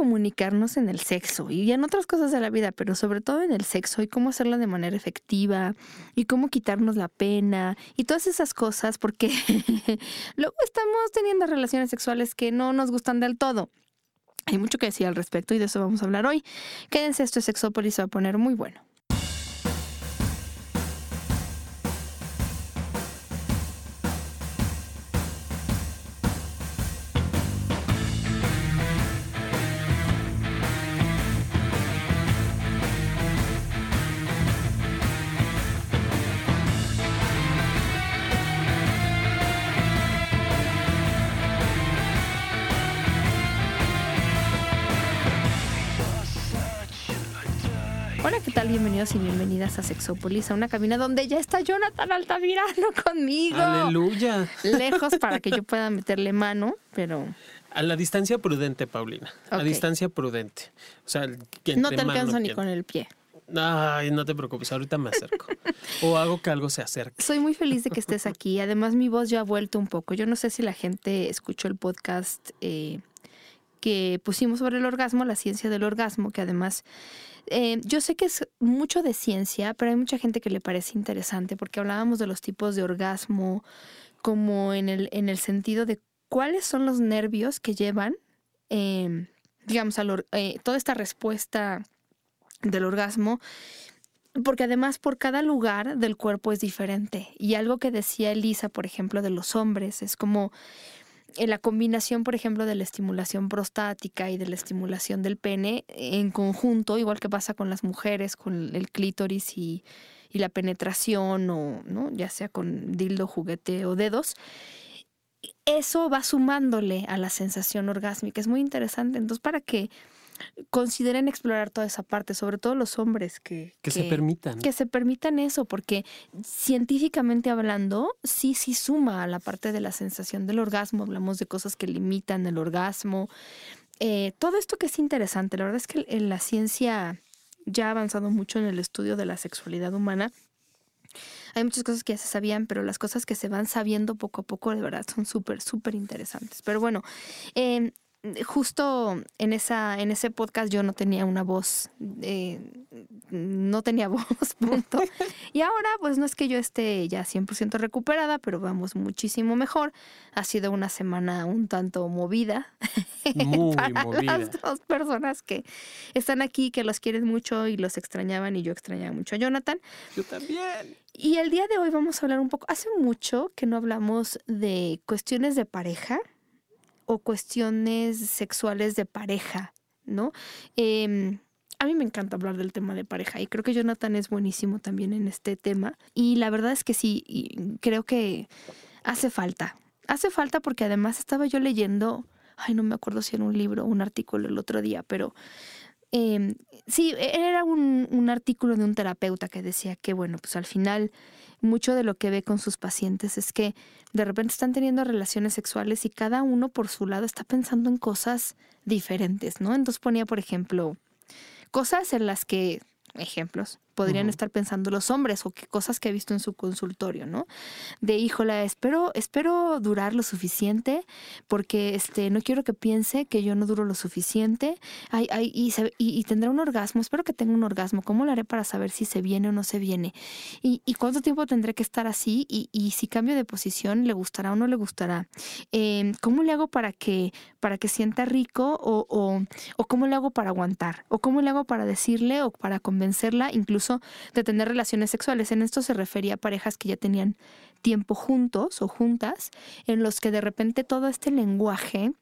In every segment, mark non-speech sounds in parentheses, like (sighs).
comunicarnos en el sexo y en otras cosas de la vida, pero sobre todo en el sexo y cómo hacerlo de manera efectiva y cómo quitarnos la pena y todas esas cosas, porque (laughs) luego estamos teniendo relaciones sexuales que no nos gustan del todo. Hay mucho que decir al respecto y de eso vamos a hablar hoy. Quédense, esto es Sexópolis, se va a poner muy bueno. Bienvenidas a Sexópolis, a una cabina donde ya está Jonathan Altamirano (laughs) conmigo. Aleluya. Lejos para que yo (laughs) pueda meterle mano, pero... A la distancia prudente, Paulina. A distancia prudente. O sea, que No te alcanzo ni con el pie. Ay, no te preocupes, ahorita me acerco. (laughs) o hago que algo se acerque. Soy muy feliz de que estés aquí. Además, mi voz ya ha vuelto un poco. Yo no sé si la gente escuchó el podcast eh, que pusimos sobre el orgasmo, la ciencia del orgasmo, que además eh, yo sé que es mucho de ciencia, pero hay mucha gente que le parece interesante porque hablábamos de los tipos de orgasmo como en el, en el sentido de cuáles son los nervios que llevan, em, digamos, a eh, toda esta respuesta del orgasmo porque además por cada lugar del cuerpo es diferente. Y algo que decía Elisa, por ejemplo, de los hombres, es como la combinación, por ejemplo, de la estimulación prostática y de la estimulación del pene en conjunto, igual que pasa con las mujeres, con el clítoris y, la penetración, o ¿no? ya sea con dildo, juguete o dedos, eso va sumándole a la sensación orgásmica. Es muy interesante. Entonces, para que consideren explorar toda esa parte, sobre todo los hombres que, que, se permitan. Que se permitan eso, porque científicamente hablando, sí, sí suma a la parte de la sensación del orgasmo, hablamos de cosas que limitan el orgasmo. Eh, todo esto que es interesante, la verdad es que en la ciencia ya ha avanzado mucho en el estudio de la sexualidad humana. Hay muchas cosas que ya se sabían, pero las cosas que se van sabiendo poco a poco, de verdad, son súper, súper interesantes. Pero bueno, eh, justo en esa en ese podcast yo no tenía una voz eh, no tenía (laughs) voz punto. (laughs) Y ahora pues no es que yo esté ya 100% recuperada pero vamos muchísimo mejor. Ha sido una semana un tanto movida (laughs) Muy para movida. las dos personas que están aquí que los quieren mucho y los extrañaban y yo extrañaba mucho a Jonathan. Yo también. Y el día de hoy vamos a hablar un poco hace mucho que no hablamos de cuestiones de pareja o cuestiones sexuales de pareja, ¿no? Em, a mí me encanta hablar del tema de pareja y creo que Jonathan es buenísimo también en este tema. Y la verdad es que sí, creo que hace falta. Hace falta porque además estaba yo leyendo, ay, no me acuerdo si era un libro o un artículo el otro día, pero eh, sí, era un, un artículo de un terapeuta que decía que, bueno, pues al final mucho de lo que ve con sus pacientes es que de repente están teniendo relaciones sexuales y cada uno por su lado está pensando en cosas diferentes, ¿no? Entonces ponía, por ejemplo, cosas en las que, ejemplos, podrían estar pensando los hombres o qué cosas que he visto en su consultorio, ¿no? De híjola, espero, espero durar lo suficiente porque este, no quiero que piense que yo no duro lo suficiente ay, ay, y, y, tendrá un orgasmo, espero que tenga un orgasmo, ¿cómo lo haré para saber si se viene o no se viene? ¿Y, y cuánto tiempo tendré que estar así? Y, y, si cambio de posición, ¿le gustará o no le gustará? Eh, ¿Cómo le hago para que, para que sienta rico o, o, o cómo le hago para aguantar? ¿O cómo le hago para decirle o para convencerla incluso de tener relaciones sexuales. En esto se refería a parejas que ya tenían tiempo juntos o juntas, en los que de repente todo este lenguaje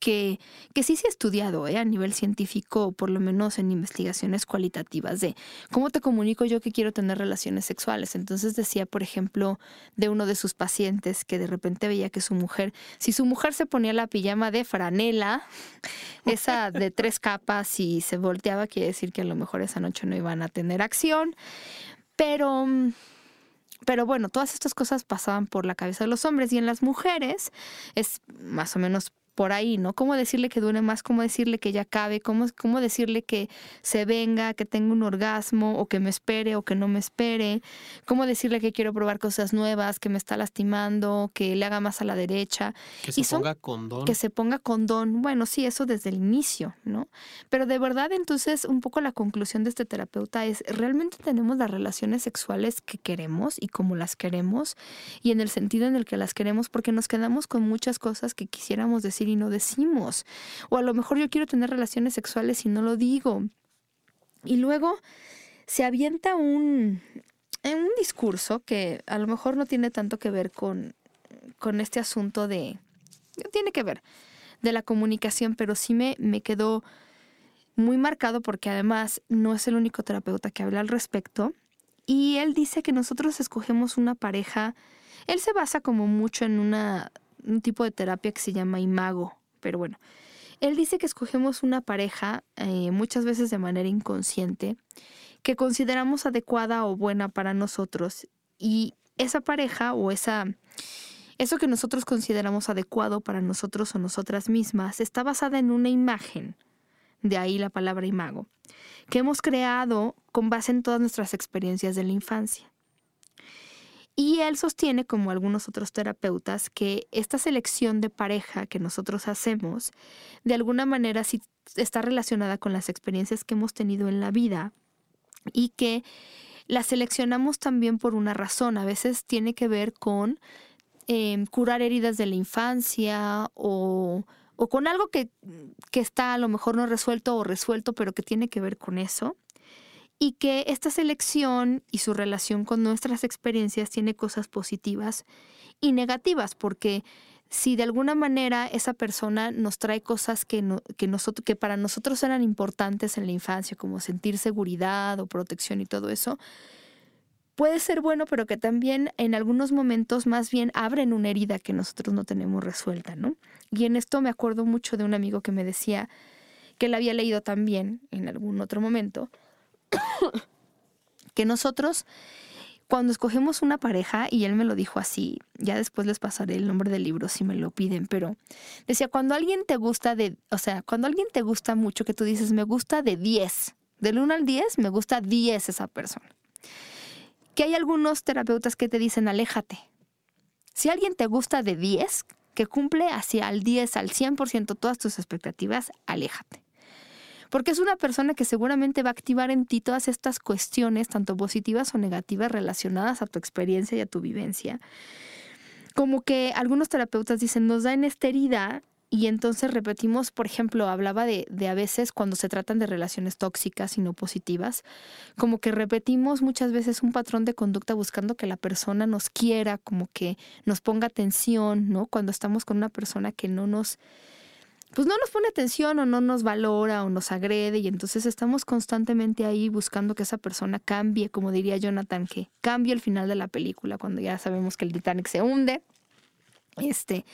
que, que sí se ha estudiado ¿eh? a nivel científico, por lo menos en investigaciones cualitativas, de cómo te comunico yo que quiero tener relaciones sexuales. Entonces decía, por ejemplo, de uno de sus pacientes que de repente veía que su mujer, si su mujer se ponía la pijama de franela, (laughs) esa de tres capas y se volteaba, quiere decir que a lo mejor esa noche no iban a tener acción. Pero pero bueno, todas estas cosas pasaban por la cabeza de los hombres y en las mujeres es más o menos por ahí, ¿no? ¿Cómo decirle que dure más? ¿Cómo decirle que ya cabe? ¿Cómo, ¿Cómo decirle que se venga, que tenga un orgasmo o que me espere o que no me espere? ¿Cómo decirle que quiero probar cosas nuevas, que me está lastimando, que le haga más a la derecha? Que se ponga condón. Que se ponga condón. Bueno, sí, eso desde el inicio, ¿no? Pero de verdad, entonces, un poco la conclusión de este terapeuta es, ¿realmente tenemos las relaciones sexuales que queremos y como las queremos? Y en el sentido en el que las queremos, porque nos quedamos con muchas cosas que quisiéramos decir y no decimos. O a lo mejor yo quiero tener relaciones sexuales y no lo digo. Y luego se avienta un, un discurso que a lo mejor no tiene tanto que ver con, con este asunto de... Tiene que ver de la comunicación, pero sí me, me quedó muy marcado porque además no es el único terapeuta que habla al respecto. Y él dice que nosotros escogemos una pareja, él se basa como mucho en una un tipo de terapia que se llama imago, pero bueno, él dice que escogemos una pareja eh, muchas veces de manera inconsciente que consideramos adecuada o buena para nosotros. Y esa pareja o esa eso que nosotros consideramos adecuado para nosotros o nosotras mismas está basada en una imagen, de ahí la palabra imago, que hemos creado con base en todas nuestras experiencias de la infancia. Y él sostiene, como algunos otros terapeutas, que esta selección de pareja que nosotros hacemos, de alguna manera sí está relacionada con las experiencias que hemos tenido en la vida y que la seleccionamos también por una razón. A veces tiene que ver con em, curar heridas de la infancia o, o con algo que, que está a lo mejor no resuelto o resuelto, pero que tiene que ver con eso y que esta selección y su relación con nuestras experiencias tiene cosas positivas y negativas, porque si de alguna manera esa persona nos trae cosas que, que, nosotros, que para nosotros eran importantes en la infancia, como sentir seguridad o protección y todo eso, puede ser bueno, pero que también en algunos momentos más bien abren una herida que nosotros no tenemos resuelta, ¿no? Y en esto me acuerdo mucho de un amigo que me decía que él había leído también en algún otro momento, (coughs) que nosotros, cuando escogemos una pareja, y él me lo dijo así, ya después les pasaré el nombre del libro si me lo piden, pero decía, cuando alguien te gusta de, o sea, cuando alguien te gusta mucho, que tú dices, me gusta de 10, del 1 al 10, me gusta 10 esa persona. Que hay algunos terapeutas que te dicen, aléjate. Si alguien te gusta de 10, que cumple hacia el 10, al 100% todas tus expectativas, aléjate porque es una persona que seguramente va a activar en ti todas estas cuestiones, tanto positivas o negativas, relacionadas a tu experiencia y a tu vivencia. Como que algunos terapeutas dicen, nos da en esta herida y entonces repetimos, por ejemplo, hablaba de, de, a veces cuando se tratan de relaciones tóxicas y no positivas, como que repetimos muchas veces un patrón de conducta buscando que la persona nos quiera, como que nos ponga atención, ¿no? Cuando estamos con una persona que no nos pues no nos pone atención o no nos valora o nos agrede y entonces estamos constantemente ahí buscando que esa persona cambie, como diría Jonathan, que cambie el final de la película cuando ya sabemos que el Titanic se hunde. Este,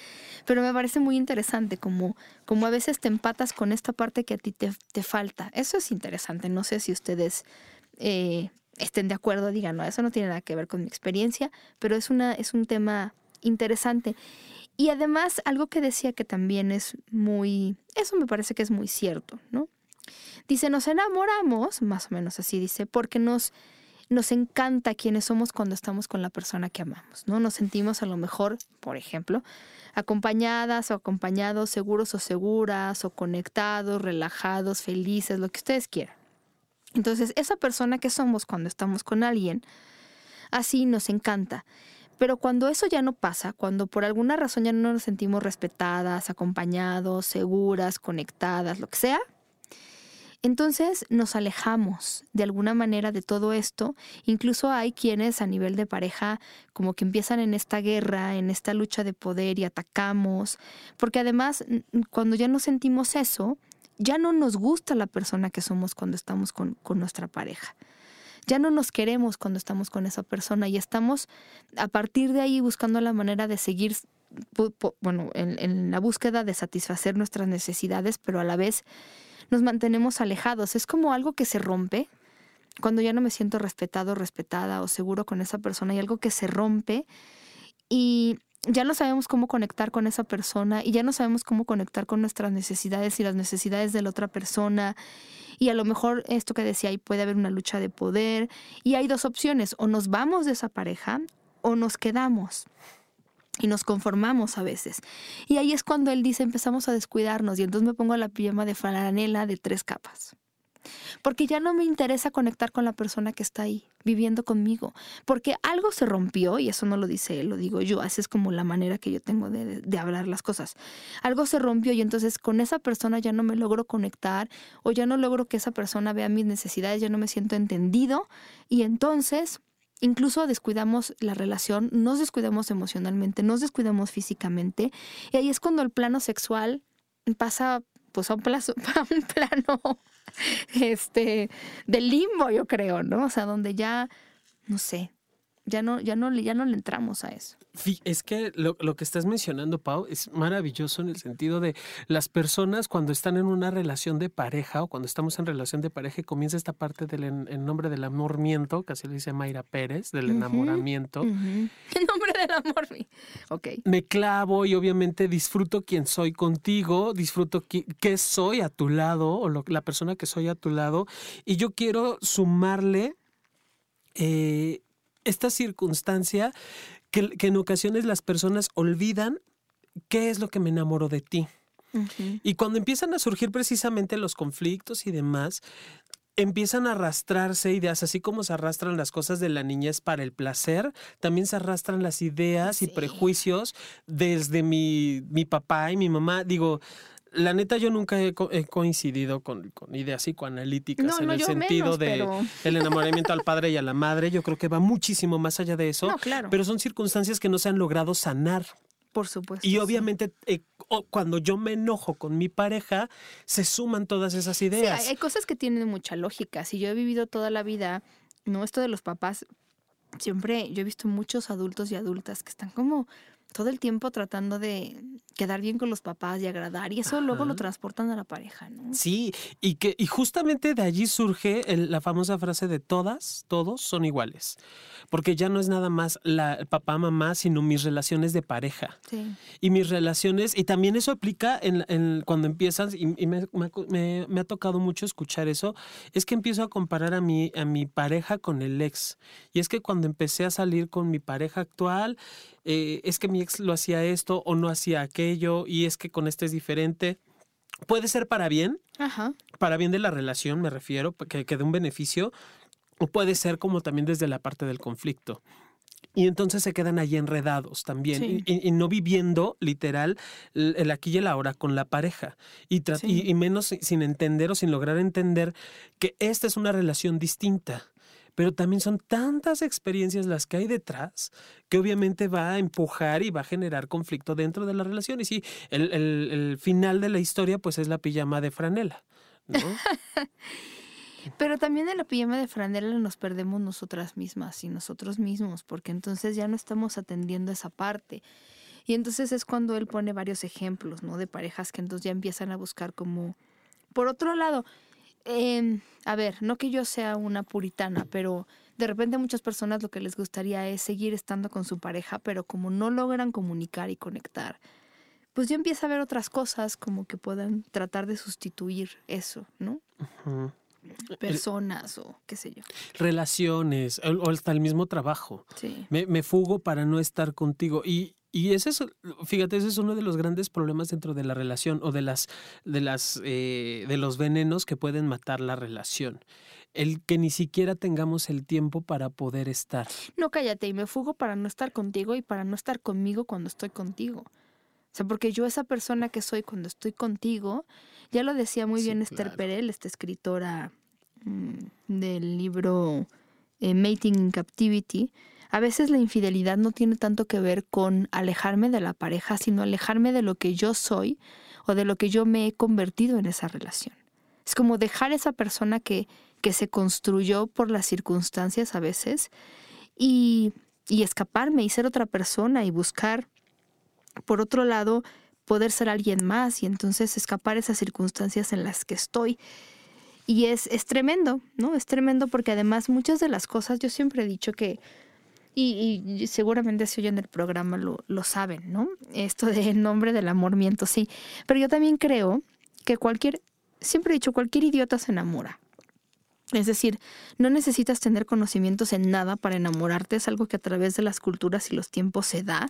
pero me parece muy interesante como, como a veces te empatas con esta parte que a ti te, te falta. Eso es interesante. No sé si ustedes eh, estén de acuerdo, digan, no, eso no tiene nada que ver con mi experiencia, pero es, una, es un tema interesante. Y además, algo que decía que también es muy, eso me parece que es muy cierto, ¿no? Dice, nos enamoramos, más o menos así dice, porque nos, nos encanta quienes somos cuando estamos con la persona que amamos, ¿no? Nos sentimos a lo mejor, por ejemplo, acompañadas o acompañados, seguros o seguras, o conectados, relajados, felices, lo que ustedes quieran. Entonces, esa persona que somos cuando estamos con alguien, así nos encanta. Pero cuando eso ya no pasa, cuando por alguna razón ya no nos sentimos respetadas, acompañados, seguras, conectadas, lo que sea, entonces nos alejamos de alguna manera de todo esto. Incluso hay quienes a nivel de pareja como que empiezan en esta guerra, en esta lucha de poder y atacamos, porque además cuando ya no sentimos eso, ya no nos gusta la persona que somos cuando estamos con, con nuestra pareja ya no nos queremos cuando estamos con esa persona y estamos a partir de ahí buscando la manera de seguir, bueno, en, la búsqueda de satisfacer nuestras necesidades, pero a la vez nos mantenemos alejados. Es como algo que se rompe cuando ya no me siento respetado, respetada o seguro con esa persona. Hay algo que se rompe y, ya no sabemos cómo conectar con esa persona y ya no sabemos cómo conectar con nuestras necesidades y las necesidades de la otra persona. Y a lo mejor esto que decía, ahí puede haber una lucha de poder. Y hay dos opciones, o nos vamos de esa pareja o nos quedamos. Y nos conformamos a veces. Y ahí es cuando él dice, empezamos a descuidarnos. Y entonces me pongo la pijama de franela de tres capas. Porque ya no me interesa conectar con la persona que está ahí, viviendo conmigo. Porque algo se rompió, y eso no lo dice él, lo digo yo. Así es como la manera que yo tengo de, hablar las cosas. Algo se rompió y entonces con esa persona ya no me logro conectar o ya no logro que esa persona vea mis necesidades, ya no me siento entendido. Y entonces incluso descuidamos la relación, nos descuidamos emocionalmente, nos descuidamos físicamente. Y ahí es cuando el plano sexual pasa pues un, plazo, (laughs) a un plano (laughs) este, de limbo, yo creo, ¿no? O sea, donde ya, no sé, ya no, ya no, ya no le entramos a eso. Es que lo, lo, que estás mencionando, Pau, es maravilloso en el sentido de las personas cuando están en una relación de pareja o cuando estamos en relación de pareja y comienza esta parte del en, nombre del amormiento, que así lo dice Mayra Pérez, del enamoramiento. (laughs) En nombre del amor, ok. Me clavo y obviamente disfruto quién soy contigo, disfruto qué soy a tu lado o lo, la persona que soy a tu lado y yo quiero sumarle eh, esta circunstancia que, en ocasiones las personas olvidan qué es lo que me enamoró de ti. Y cuando empiezan a surgir precisamente los conflictos y demás, empiezan a arrastrarse ideas, así como se arrastran las cosas de la niñez para el placer, también se arrastran las ideas y prejuicios desde mi, mi papá y mi mamá. Digo, la neta, yo nunca he, coincidido con, ideas psicoanalíticas en el sentido de (laughs) el enamoramiento al padre y a la madre. Yo creo que va muchísimo más allá de eso. claro. Pero son circunstancias que no se han logrado sanar. Por supuesto. Y obviamente, eh, cuando yo me enojo con mi pareja, se suman todas esas ideas. hay, hay cosas que tienen mucha lógica. Si yo he vivido toda la vida, no esto de los papás, siempre yo he visto muchos adultos y adultas que están como todo el tiempo tratando de quedar bien con los papás y agradar y eso luego lo transportan a la pareja, ¿no? Sí, y que y justamente de allí surge la famosa frase de todas, todos son iguales, porque ya no es nada más la papá mamá, sino mis relaciones de pareja sí. y mis relaciones y también eso aplica en, cuando empiezas y, me, me, me, ha tocado mucho escuchar eso, es que empiezo a comparar a mi a mi pareja con el ex y es que cuando empecé a salir con mi pareja actual eh, es que mi ex lo hacía esto o no hacía aquello y es que con este es diferente. Puede ser para bien, para bien de la relación me refiero, que, que un beneficio, o puede ser como también desde la parte del conflicto. Y entonces se quedan allí enredados también y, no viviendo literal el aquí y el ahora con la pareja. Y, y, menos sin entender o sin lograr entender que esta es una relación distinta pero también son tantas experiencias las que hay detrás que obviamente va a empujar y va a generar conflicto dentro de la relación. Y sí, el, el, final de la historia pues es la pijama de franela. ¿no? (laughs) Pero también en la pijama de franela nos perdemos nosotras mismas y nosotros mismos, porque entonces ya no estamos atendiendo esa parte. Y entonces es cuando él pone varios ejemplos, ¿no? De parejas que entonces ya empiezan a buscar como... Por otro lado, eh, a ver, no que yo sea una puritana, pero de repente muchas personas lo que les gustaría es seguir estando con su pareja, pero como no logran comunicar y conectar, pues yo empiezo a ver otras cosas como que puedan tratar de sustituir eso, ¿no? Personas o qué sé yo. Relaciones, o hasta el mismo trabajo. Sí. Me, me fugo para no estar contigo. Y, y ese es, fíjate, ese es uno de los grandes problemas dentro de la relación o de las, de las, eh, de los venenos que pueden matar la relación. El que ni siquiera tengamos el tiempo para poder estar. No, cállate, y me fugo para no estar contigo y para no estar conmigo cuando estoy contigo. O sea, porque yo esa persona que soy cuando estoy contigo, ya lo decía muy bien Esther Perel, esta escritora mm, del libro eh, Mating in Captivity, a veces la infidelidad no tiene tanto que ver con alejarme de la pareja, sino alejarme de lo que yo soy o de lo que yo me he convertido en esa relación. Es como dejar esa persona que, que se construyó por las circunstancias a veces y, y escaparme y ser otra persona y buscar, por otro lado, poder ser alguien más y entonces escapar esas circunstancias en las que estoy. Y es, es tremendo, ¿no? Es tremendo porque además muchas de las cosas, yo siempre he dicho que y, seguramente si oyen el programa lo, lo saben, ¿no? Esto de nombre del amor miento, sí. Pero yo también creo que cualquier, siempre he dicho, cualquier idiota se enamora. Es decir, no necesitas tener conocimientos en nada para enamorarte, es algo que a través de las culturas y los tiempos se da.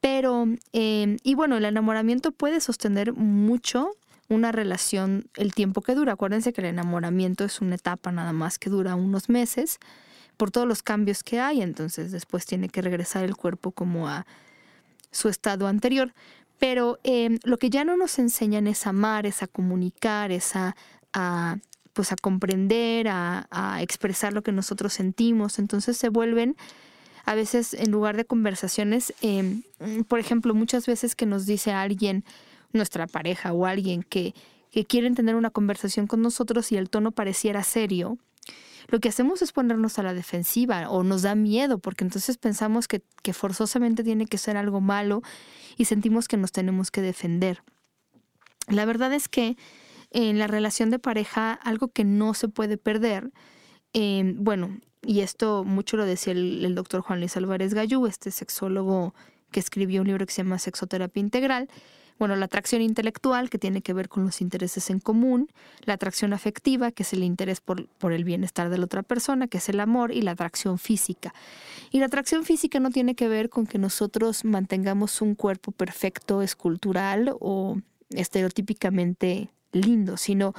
Pero, em, y bueno, el enamoramiento puede sostener mucho una relación el tiempo que dura. Acuérdense que el enamoramiento es una etapa nada más que dura unos meses por todos los cambios que hay, entonces después tiene que regresar el cuerpo como a su estado anterior. Pero em, lo que ya no nos enseñan es amar, es a comunicar, es a, pues a comprender, a, a, expresar lo que nosotros sentimos. Entonces se vuelven a veces en lugar de conversaciones, em, por ejemplo, muchas veces que nos dice alguien, nuestra pareja o alguien que, que quieren tener una conversación con nosotros y el tono pareciera serio, lo que hacemos es ponernos a la defensiva o nos da miedo porque entonces pensamos que, forzosamente tiene que ser algo malo y sentimos que nos tenemos que defender. La verdad es que en la relación de pareja, algo que no se puede perder, eh, bueno, y esto mucho lo decía el, el doctor Juan Luis Álvarez Gallú, este sexólogo que escribió un libro que se llama Sexoterapia Integral, bueno, la atracción intelectual, que tiene que ver con los intereses en común, la atracción afectiva, que es el interés por, por, el bienestar de la otra persona, que es el amor, y la atracción física. Y la atracción física no tiene que ver con que nosotros mantengamos un cuerpo perfecto, escultural o estereotípicamente lindo, sino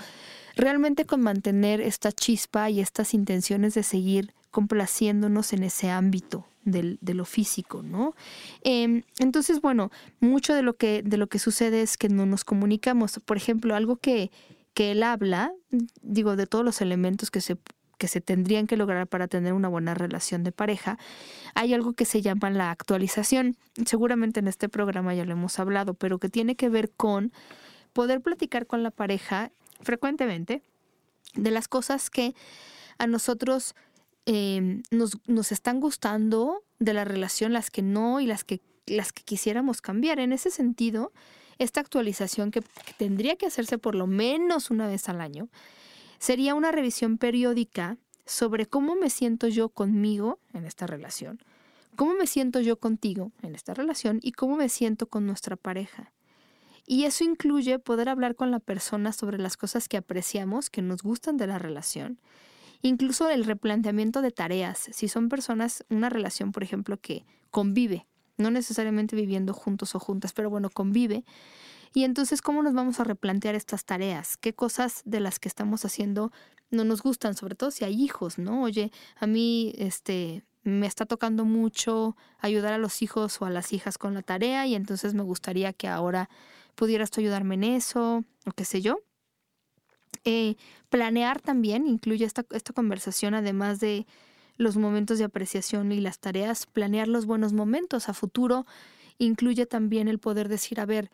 realmente con mantener esta chispa y estas intenciones de seguir complaciéndonos en ese ámbito de lo físico, ¿no? Eh, entonces, bueno, mucho de lo, que, de lo que sucede es que no nos comunicamos. Por ejemplo, algo que, que él habla, digo, de todos los elementos que se que se tendrían que lograr para tener una buena relación de pareja, hay algo que se llama la actualización. Seguramente en este programa ya lo hemos hablado, pero que tiene que ver con poder platicar con la pareja frecuentemente de las cosas que a nosotros eh, nos, nos, están gustando de la relación, las que no y las que, las que quisiéramos cambiar. En ese sentido, esta actualización que tendría que hacerse por lo menos una vez al año, sería una revisión periódica sobre cómo me siento yo conmigo en esta relación, cómo me siento yo contigo en esta relación y cómo me siento con nuestra pareja. Y eso incluye poder hablar con la persona sobre las cosas que apreciamos, que nos gustan de la relación. Incluso el replanteamiento de tareas. Si son personas, una relación, por ejemplo, que convive, no necesariamente viviendo juntos o juntas, pero bueno, convive. Y entonces, ¿cómo nos vamos a replantear estas tareas? ¿Qué cosas de las que estamos haciendo no nos gustan? Sobre todo si hay hijos, ¿no? Oye, a mí, este, me está tocando mucho ayudar a los hijos o a las hijas con la tarea y entonces me gustaría que ahora pudieras tú ayudarme en eso, o qué sé yo. Eh, planear también incluye esta, esta conversación, además de los momentos de apreciación y las tareas, planear los buenos momentos a futuro. Incluye también el poder decir, a ver,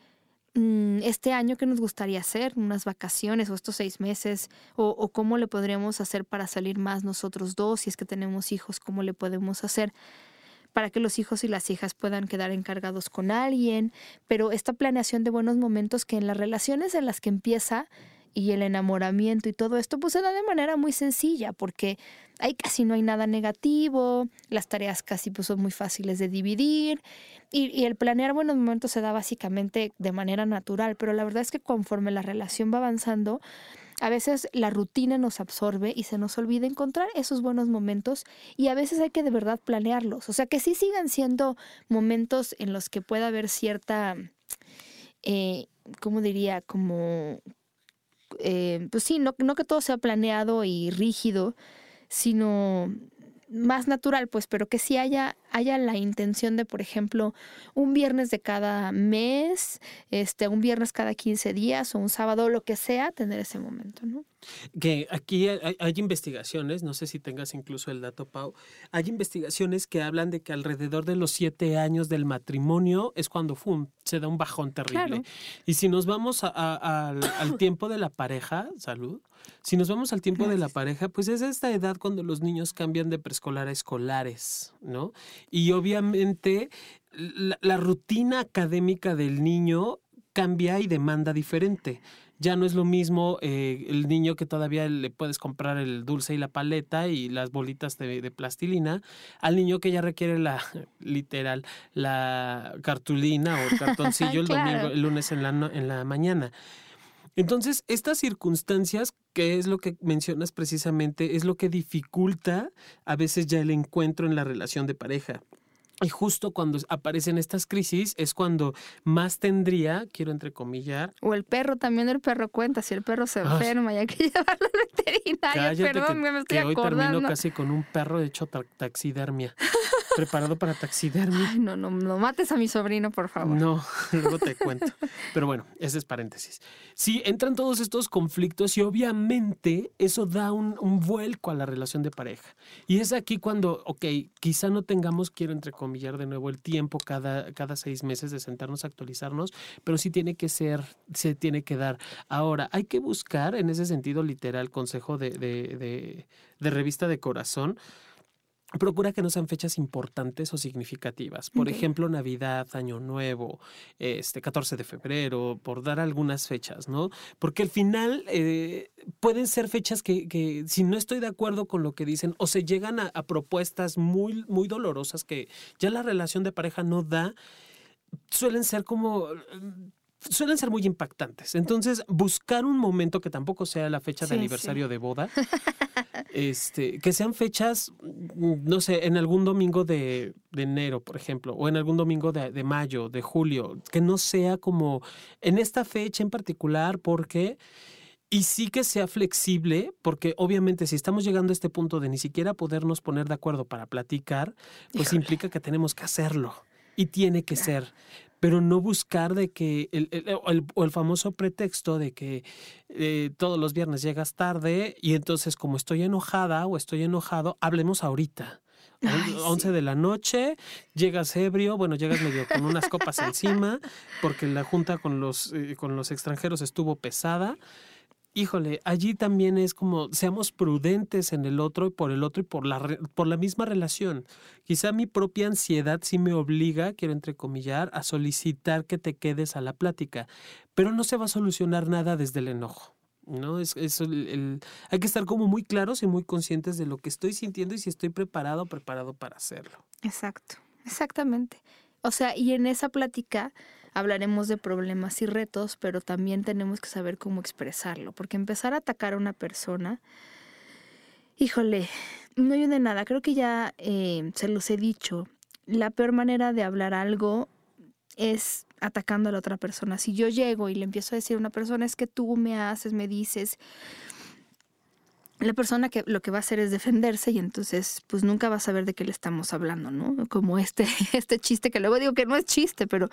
mm, este año qué nos gustaría hacer, unas vacaciones o estos seis meses, o, o, cómo le podríamos hacer para salir más nosotros dos, si es que tenemos hijos, cómo le podemos hacer para que los hijos y las hijas puedan quedar encargados con alguien, pero esta planeación de buenos momentos que en las relaciones en las que empieza y el enamoramiento y todo esto, pues se da de manera muy sencilla, porque ahí casi no hay nada negativo, las tareas casi pues, son muy fáciles de dividir, y, el planear buenos momentos se da básicamente de manera natural, pero la verdad es que conforme la relación va avanzando, a veces la rutina nos absorbe y se nos olvida encontrar esos buenos momentos y a veces hay que de verdad planearlos. O sea, que sí sigan siendo momentos en los que pueda haber cierta, eh, ¿cómo diría? Como, eh, pues sí, no, no que todo sea planeado y rígido, sino más natural, pues, pero que sí haya, haya la intención de, por ejemplo, un viernes de cada mes, este, un viernes cada 15 días o un sábado, lo que sea, tener ese momento, ¿no? Que aquí hay, hay, investigaciones, no sé si tengas incluso el dato, Pau, hay investigaciones que hablan de que alrededor de los siete años del matrimonio es cuando ¡fum! se da un bajón terrible. Claro. Y si nos vamos a, a, al, al (coughs) tiempo de la pareja, salud, si nos vamos al tiempo Gracias. de la pareja, pues es esta edad cuando los niños cambian de preescolar a escolares, ¿no? Y obviamente la, la rutina académica del niño cambia y demanda diferente. Ya no es lo mismo eh, el niño que todavía le puedes comprar el dulce y la paleta y las bolitas de, plastilina, al niño que ya requiere la, (laughs) literal, la cartulina o el (laughs) cartoncillo el domingo, el lunes en la, en la mañana. Entonces, estas circunstancias, que es lo que mencionas precisamente, es lo que dificulta a veces ya el encuentro en la relación de pareja. Y justo cuando aparecen estas crisis es cuando más tendría, quiero entrecomillar. O el perro, también el perro cuenta, si el perro se enferma y hay que (laughs) llevarlo al veterinario. Perdón, me estoy que Hoy termino casi con un perro hecho taxidermia. Preparado para taxidermia. no, no, no mates a mi sobrino, por favor. No, (laughs) luego te cuento. (laughs) Pero bueno, ese es paréntesis. Sí, entran todos estos conflictos y obviamente eso da un, un vuelco a la relación de pareja. Y es aquí cuando, ok, quizá no tengamos, quiero entrecomillar de nuevo, el tiempo cada, cada seis meses de sentarnos a actualizarnos, pero sí tiene que ser, se tiene que dar. Ahora, hay que buscar, en ese sentido literal, consejo de, de, de, de revista de corazón, Procura que no sean fechas importantes o significativas. Por ejemplo, Navidad, Año Nuevo, este 14 de febrero, por dar algunas fechas, ¿no? Porque al final eh, pueden ser fechas que, que, si no estoy de acuerdo con lo que dicen, o se llegan a, a propuestas muy, muy dolorosas que ya la relación de pareja no da, suelen ser como suelen ser muy impactantes. Entonces, buscar un momento que tampoco sea la fecha de aniversario de boda, (laughs) este, que sean fechas, no sé, en algún domingo de, enero, por ejemplo, o en algún domingo de, de, mayo, de julio, que no sea como en esta fecha en particular, porque... Y sí que sea flexible, porque obviamente si estamos llegando a este punto de ni siquiera podernos poner de acuerdo para platicar, pues implica que tenemos que hacerlo. Y tiene que ser pero no buscar de que el, el, o el famoso pretexto de que eh, todos los viernes llegas tarde y entonces como estoy enojada o estoy enojado, hablemos ahorita. 11 de la noche, llegas ebrio, bueno, llegas medio con unas copas encima, porque la junta con los, eh, con los extranjeros estuvo pesada híjole, allí también es como seamos prudentes en el otro y por el otro y por la, por la misma relación. Quizá mi propia ansiedad sí me obliga, quiero entrecomillar, a solicitar que te quedes a la plática, pero no se va a solucionar nada desde el enojo. ¿no? Es, el, hay que estar como muy claros y muy conscientes de lo que estoy sintiendo y si estoy preparado o preparado para hacerlo. Exacto, exactamente. O sea, y en esa plática hablaremos de problemas y retos, pero también tenemos que saber cómo expresarlo, porque empezar a atacar a una persona, híjole, no ayuda nada, creo que ya eh, se los he dicho, la peor manera de hablar algo es atacando a la otra persona. Si yo llego y le empiezo a decir a una persona, es que tú me haces, me dices, la persona que lo que va a hacer es defenderse y entonces pues nunca va a saber de qué le estamos hablando, ¿no? Como este, (laughs) este chiste que luego digo que no es chiste, pero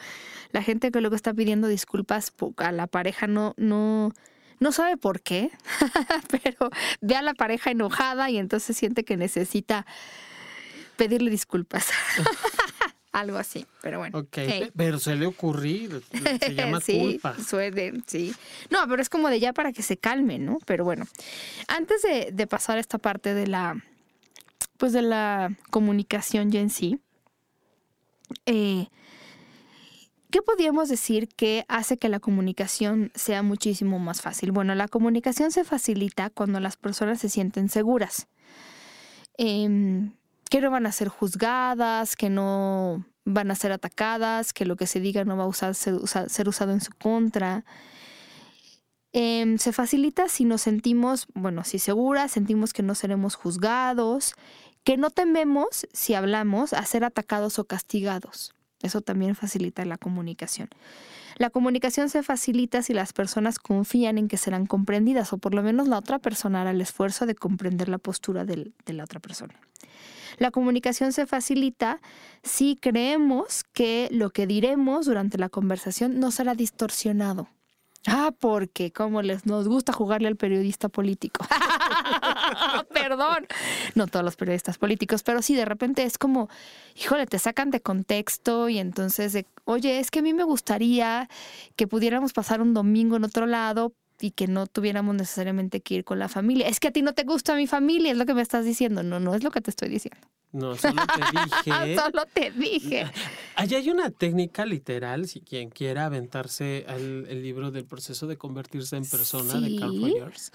la gente que luego está pidiendo disculpas a la pareja no, no, no sabe por qué, (laughs) pero ve a la pareja enojada y entonces siente que necesita pedirle disculpas. (laughs) Algo así, pero bueno. Ok, pero se le ocurrir, se (laughs) llama sí, culpa. Suele, sí. No, pero es como de ya para que se calme, ¿no? Pero bueno, antes de, de pasar a esta parte de la, pues de la comunicación ya en sí, eh, ¿Qué podríamos decir que hace que la comunicación sea muchísimo más fácil? Bueno, la comunicación se facilita cuando las personas se sienten seguras. Eh, que no van a ser juzgadas, que no van a ser atacadas, que lo que se diga no va a ser, usado en su contra. Em, se facilita si nos sentimos, bueno, si seguras, sentimos que no seremos juzgados, que no tememos, si hablamos, a ser atacados o castigados. Eso también facilita la comunicación. La comunicación se facilita si las personas confían en que serán comprendidas o por lo menos la otra persona hará el esfuerzo de comprender la postura de la otra persona. La comunicación se facilita si creemos que lo que diremos durante la conversación no será distorsionado. Ah, porque como les nos gusta jugarle al periodista político. (laughs) Perdón. No todos los periodistas políticos, pero sí de repente es como, híjole, te sacan de contexto y entonces de, oye, es que a mí me gustaría que pudiéramos pasar un domingo en otro lado, y que no tuviéramos necesariamente que ir con la familia. Es que a ti no te gusta mi familia, es lo que me estás diciendo. No, no es lo que te estoy diciendo. No, solo te dije. (laughs) solo te dije. Allá hay una técnica literal, si quien quiera aventarse al el libro del proceso de convertirse en persona de Carl. Rogers.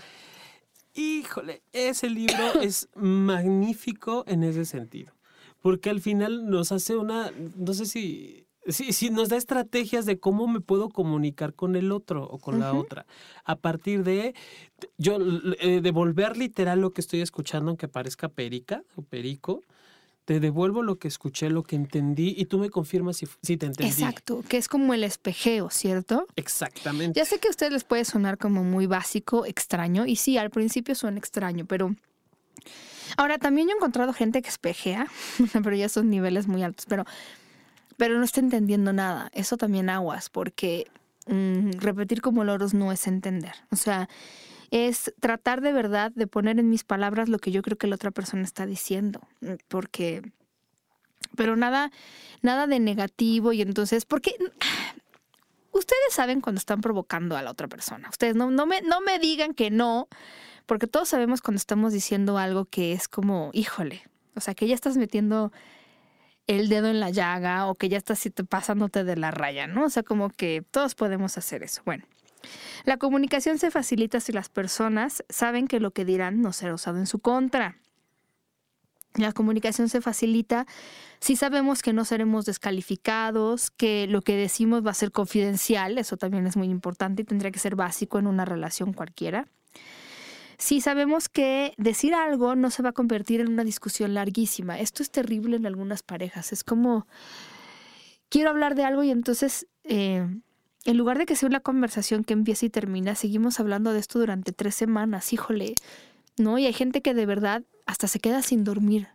Híjole, ese libro (laughs) es magnífico en ese sentido. Porque al final nos hace una, no sé si, si, si nos da estrategias de cómo me puedo comunicar con el otro o con la otra. A partir de yo eh, devolver literal lo que estoy escuchando, aunque parezca perica o perico, te devuelvo lo que escuché, lo que entendí y tú me confirmas si, si te entendí. Exacto, que es como el espejeo, ¿cierto? Exactamente. Ya sé que a ustedes les puede sonar como muy básico, extraño, y sí, al principio suena extraño, pero ahora también yo he encontrado gente que espejea, (laughs) pero ya son niveles muy altos, pero, pero no está entendiendo nada. Eso también aguas, porque mm, repetir como loros no es entender. O sea, es tratar de verdad de poner en mis palabras lo que yo creo que la otra persona está diciendo, mm, porque, pero nada, nada de negativo y entonces, porque ustedes saben cuando están provocando a la otra persona. Ustedes no, no, me, no me digan que no, porque todos sabemos cuando estamos diciendo algo que es como, híjole, o sea, que ya estás metiendo el dedo en la llaga o que ya estás pasándote de la raya, ¿no? O sea, como que todos podemos hacer eso. Bueno, la comunicación se facilita si las personas saben que lo que dirán no será usado en su contra. La comunicación se facilita si sabemos que no seremos descalificados, que lo que decimos va a ser confidencial, eso también es muy importante y tendría que ser básico en una relación cualquiera. Si sabemos que decir algo no se va a convertir en una discusión larguísima. Esto es terrible en algunas parejas. Es como, quiero hablar de algo y entonces, eh, en lugar de que sea una conversación que empieza y termina, seguimos hablando de esto durante tres semanas. Híjole, ¿no? Y hay gente que de verdad hasta se queda sin dormir.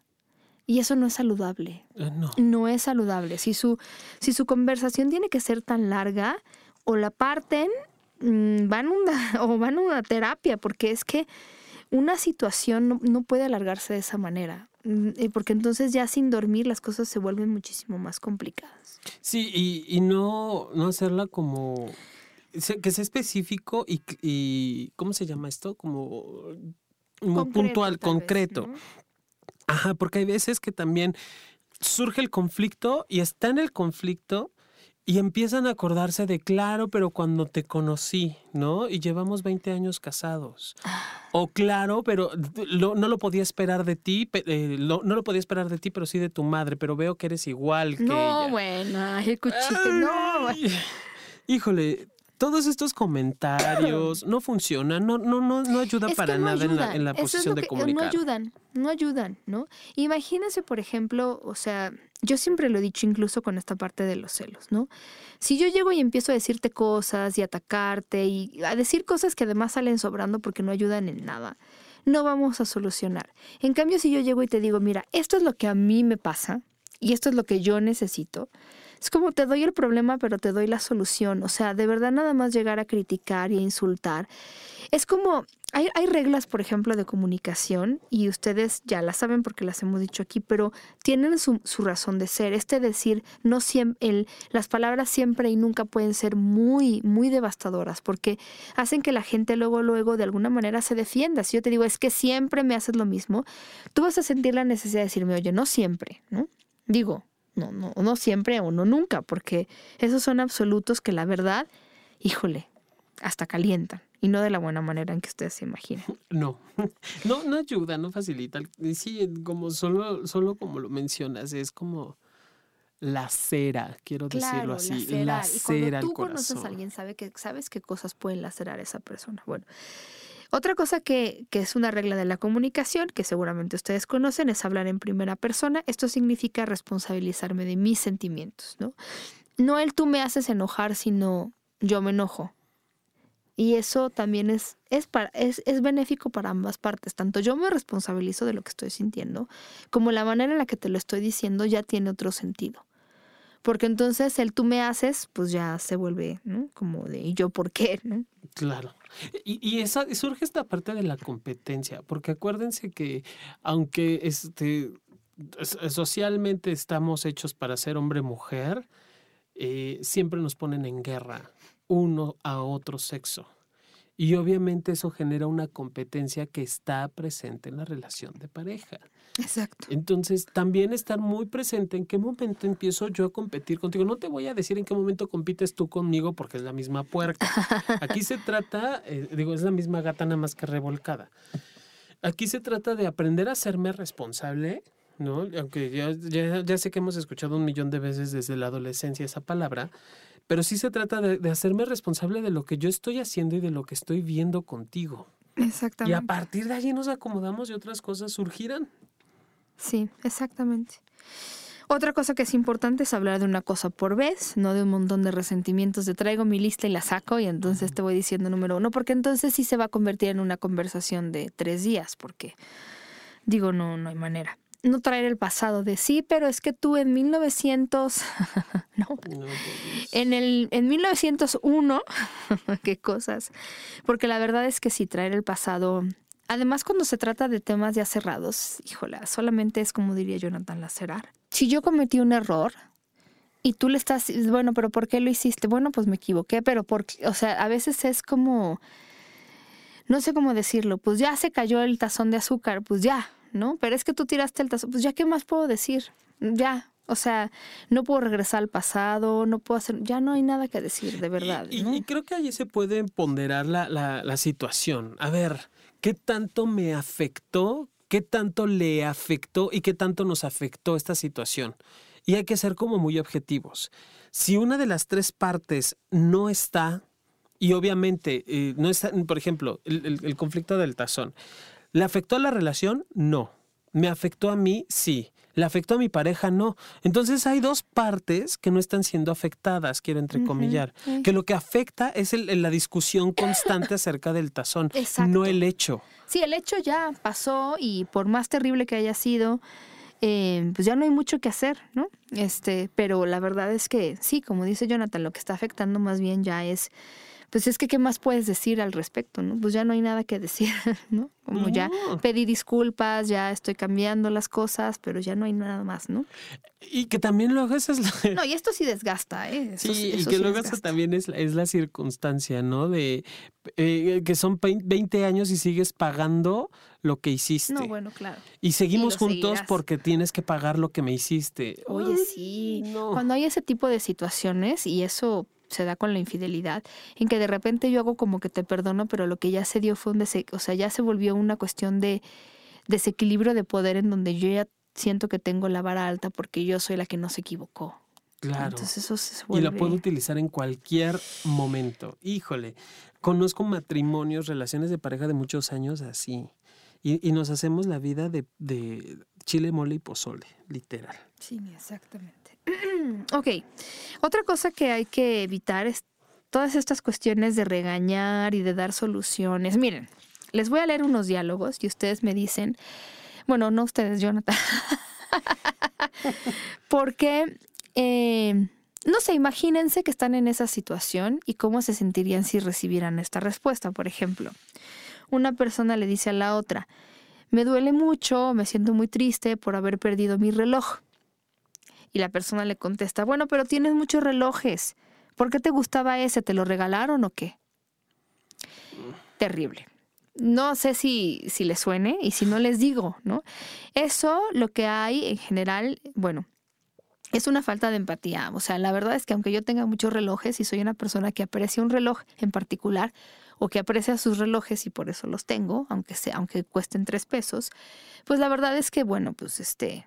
Y eso no es saludable. Eh, no. No es saludable. Si su, si su conversación tiene que ser tan larga, o la parten, mm, van una, (laughs) o van a una terapia, porque es que una situación no, no puede alargarse de esa manera. Mm, Porque entonces ya sin dormir las cosas se vuelven muchísimo más complicadas. Sí, y, y no, no hacerla como que sea específico y, y ¿cómo se llama esto? Como, Concreto, puntual, vez, concreto. ¿no? Ajá, porque hay veces que también surge el conflicto y está en el conflicto y empiezan a acordarse de, claro, pero cuando te conocí, ¿no? Y llevamos 20 años casados. O claro, pero lo- no lo podía esperar de ti, eh, lo- no lo podía esperar de ti, pero sí de tu madre, pero veo que eres igual que No, ella. bueno, ay, el cuchillo, no, bueno. Híjole, todos estos comentarios no funcionan, no, no, no, no ayuda Es para no nada en la, en la es posición de comunicar. No ayudan, no ayudan, ¿no? Imagínense, por ejemplo, o sea, yo siempre lo he dicho incluso con esta parte de los celos, ¿no? Si yo llego y empiezo a decirte cosas y atacarte y a decir cosas que además salen sobrando porque no ayudan en nada, no vamos a solucionar. En cambio, si yo llego y te digo, mira, esto es lo que a mí me pasa y esto es lo que yo necesito, es como te doy el problema, pero te doy la solución. O sea, de verdad nada más llegar a criticar y insultar. Es como, hay, hay reglas, por ejemplo, de comunicación y ustedes ya las saben porque las hemos dicho aquí, pero tienen su, su razón de ser. Este decir, no siempre, las palabras siempre y nunca pueden ser muy, muy devastadoras porque hacen que la gente luego, luego de alguna manera se defienda. Si yo te digo, es que siempre me haces lo mismo, tú vas a sentir la necesidad de decirme, oye, no siempre, ¿no? Digo, no, no, no siempre o no nunca, porque esos son absolutos que la verdad, híjole, hasta calientan. Y no de la buena manera en que ustedes se imaginan. (laughs) No, (laughs) no, no ayuda, no facilita. Sí, como solo, solo como lo mencionas, es como la cera, quiero decirlo así. La y cuando cera al tú conoces a alguien, sabe que, sabes qué cosas pueden lacerar a esa persona. Bueno, otra cosa que, es una regla de la comunicación, que seguramente ustedes conocen, es hablar en primera persona. Esto significa responsabilizarme de mis sentimientos, ¿no? No el tú me haces enojar, sino yo me enojo. Y eso también es, es, para, es, es benéfico para ambas partes. Tanto yo me responsabilizo de lo que estoy sintiendo, como la manera en la que te lo estoy diciendo ya tiene otro sentido. Porque entonces el tú me haces, pues ya se vuelve ¿no? como de ¿y yo por qué? ¿no? Claro. Y, esa, surge esta parte de la competencia, porque acuérdense que aunque este, es- socialmente estamos hechos para ser hombre-mujer, eh, siempre nos ponen en guerra uno a otro sexo. Y obviamente eso genera una competencia que está presente en la relación de pareja. Exacto. Entonces, también estar muy presente en qué momento empiezo yo a competir contigo. No te voy a decir en qué momento compites tú conmigo porque es la misma puerca. Aquí se trata, eh, digo, es la misma gata nada más que revolcada. Aquí se trata de aprender a hacerme responsable, ¿no? Aunque ya, ya, ya sé que hemos escuchado un millón de veces desde la adolescencia esa palabra, pero sí se trata de, de hacerme responsable de lo que yo estoy haciendo y de lo que estoy viendo contigo. Y Exactamente. a partir de allí nos acomodamos y otras cosas surgirán. Sí, exactamente. Otra cosa que es importante es hablar de una cosa por vez, no de un montón de resentimientos de traigo mi lista y la saco y entonces te voy diciendo número uno, porque entonces sí se va a convertir en una conversación de tres días, porque digo, no, no hay manera. No traer el pasado de sí, pero es que tú en 1900, (laughs) no, No, Dios. en el en 1901, (laughs) qué cosas. Porque la verdad es que sí traer el pasado, además cuando se trata de temas ya cerrados, híjola, solamente es como diría Jonathan Lacerar. Si yo cometí un error y tú le estás, bueno, pero ¿por qué lo hiciste? Bueno, pues me equivoqué, pero porque, o sea, a veces es como no sé cómo decirlo, pues ya se cayó el tazón de azúcar, pues ya, ¿no? Pero es que tú tiraste el tazón, pues ya, ¿qué más puedo decir? Ya, o sea, no puedo regresar al pasado, no puedo hacer, ya no hay nada que decir, de verdad. Y, y- ¿no? y creo que allí se puede ponderar la, la- la situación. A ver, ¿qué tanto me afectó? ¿Qué tanto le afectó y qué tanto nos afectó esta situación? Y hay que ser como muy objetivos. Si una de las tres partes no está, y obviamente eh, no está, por ejemplo, el, el- el conflicto del tazón, ¿le afectó a la relación? No. ¿Me afectó a mí? Sí. ¿Le afectó a mi pareja? No. Entonces hay dos partes que no están siendo afectadas, quiero entrecomillar. Que lo que afecta es el- la discusión constante acerca del tazón, Exacto. no el hecho. Sí, el hecho ya pasó y por más terrible que haya sido, eh, pues ya no hay mucho que hacer, ¿no? Este, pero la verdad es que sí, como dice Jonathan, lo que está afectando más bien ya es, pues es que qué más puedes decir al respecto, ¿no? Pues ya no hay nada que decir, (laughs) ¿no? Como ya pedí disculpas, ya estoy cambiando las cosas, pero ya no hay nada más, ¿no? Y que también luego esa es la, (laughs) No, y esto sí desgasta, ¿eh? Eso Sí, y eso que sí luego desgasta. también es, la- es la circunstancia, ¿no? De eh, que son pein- 20 años y sigues pagando lo que hiciste. No, bueno, claro. y seguimos juntos seguirás. porque tienes que pagar lo que me hiciste. Oye, Ay, sí. no. Cuando hay ese tipo de situaciones, y eso se da con la infidelidad, en que de repente yo hago como que te perdono, pero lo que ya se dio fue un dese- o sea, ya se volvió una cuestión de desequilibrio de poder en donde yo ya siento que tengo la vara alta porque yo soy la que no se equivocó. Claro. Entonces eso se y vuelve... la puedo utilizar en cualquier momento. Híjole, conozco matrimonios, relaciones de pareja de muchos años así. Y, y nos hacemos la vida de, de chile, mole y pozole, literal. Sí, exactamente. (clears throat) ok. Otra cosa que hay que evitar es todas estas cuestiones de regañar y de dar soluciones. Miren, les voy a leer unos diálogos y ustedes me dicen, bueno, no ustedes, Jonathan, (laughs) porque, eh, no sé, imagínense que están en esa situación y cómo se sentirían si recibieran esta respuesta, por ejemplo. Una persona le dice a la otra, me duele mucho, me siento muy triste por haber perdido mi reloj. Y la persona le contesta, bueno, pero tienes muchos relojes. ¿Por qué te gustaba ese? ¿Te lo regalaron o qué? Terrible. No sé si, si les suene y si no les digo, ¿no? Eso lo que hay en general, bueno, es una falta de empatía. O sea, la verdad es que aunque yo tenga muchos relojes y soy una persona que aprecia un reloj en particular o que aprecia sus relojes y por eso los tengo, aunque sea, aunque cuesten tres pesos, pues la verdad es que, bueno, pues este,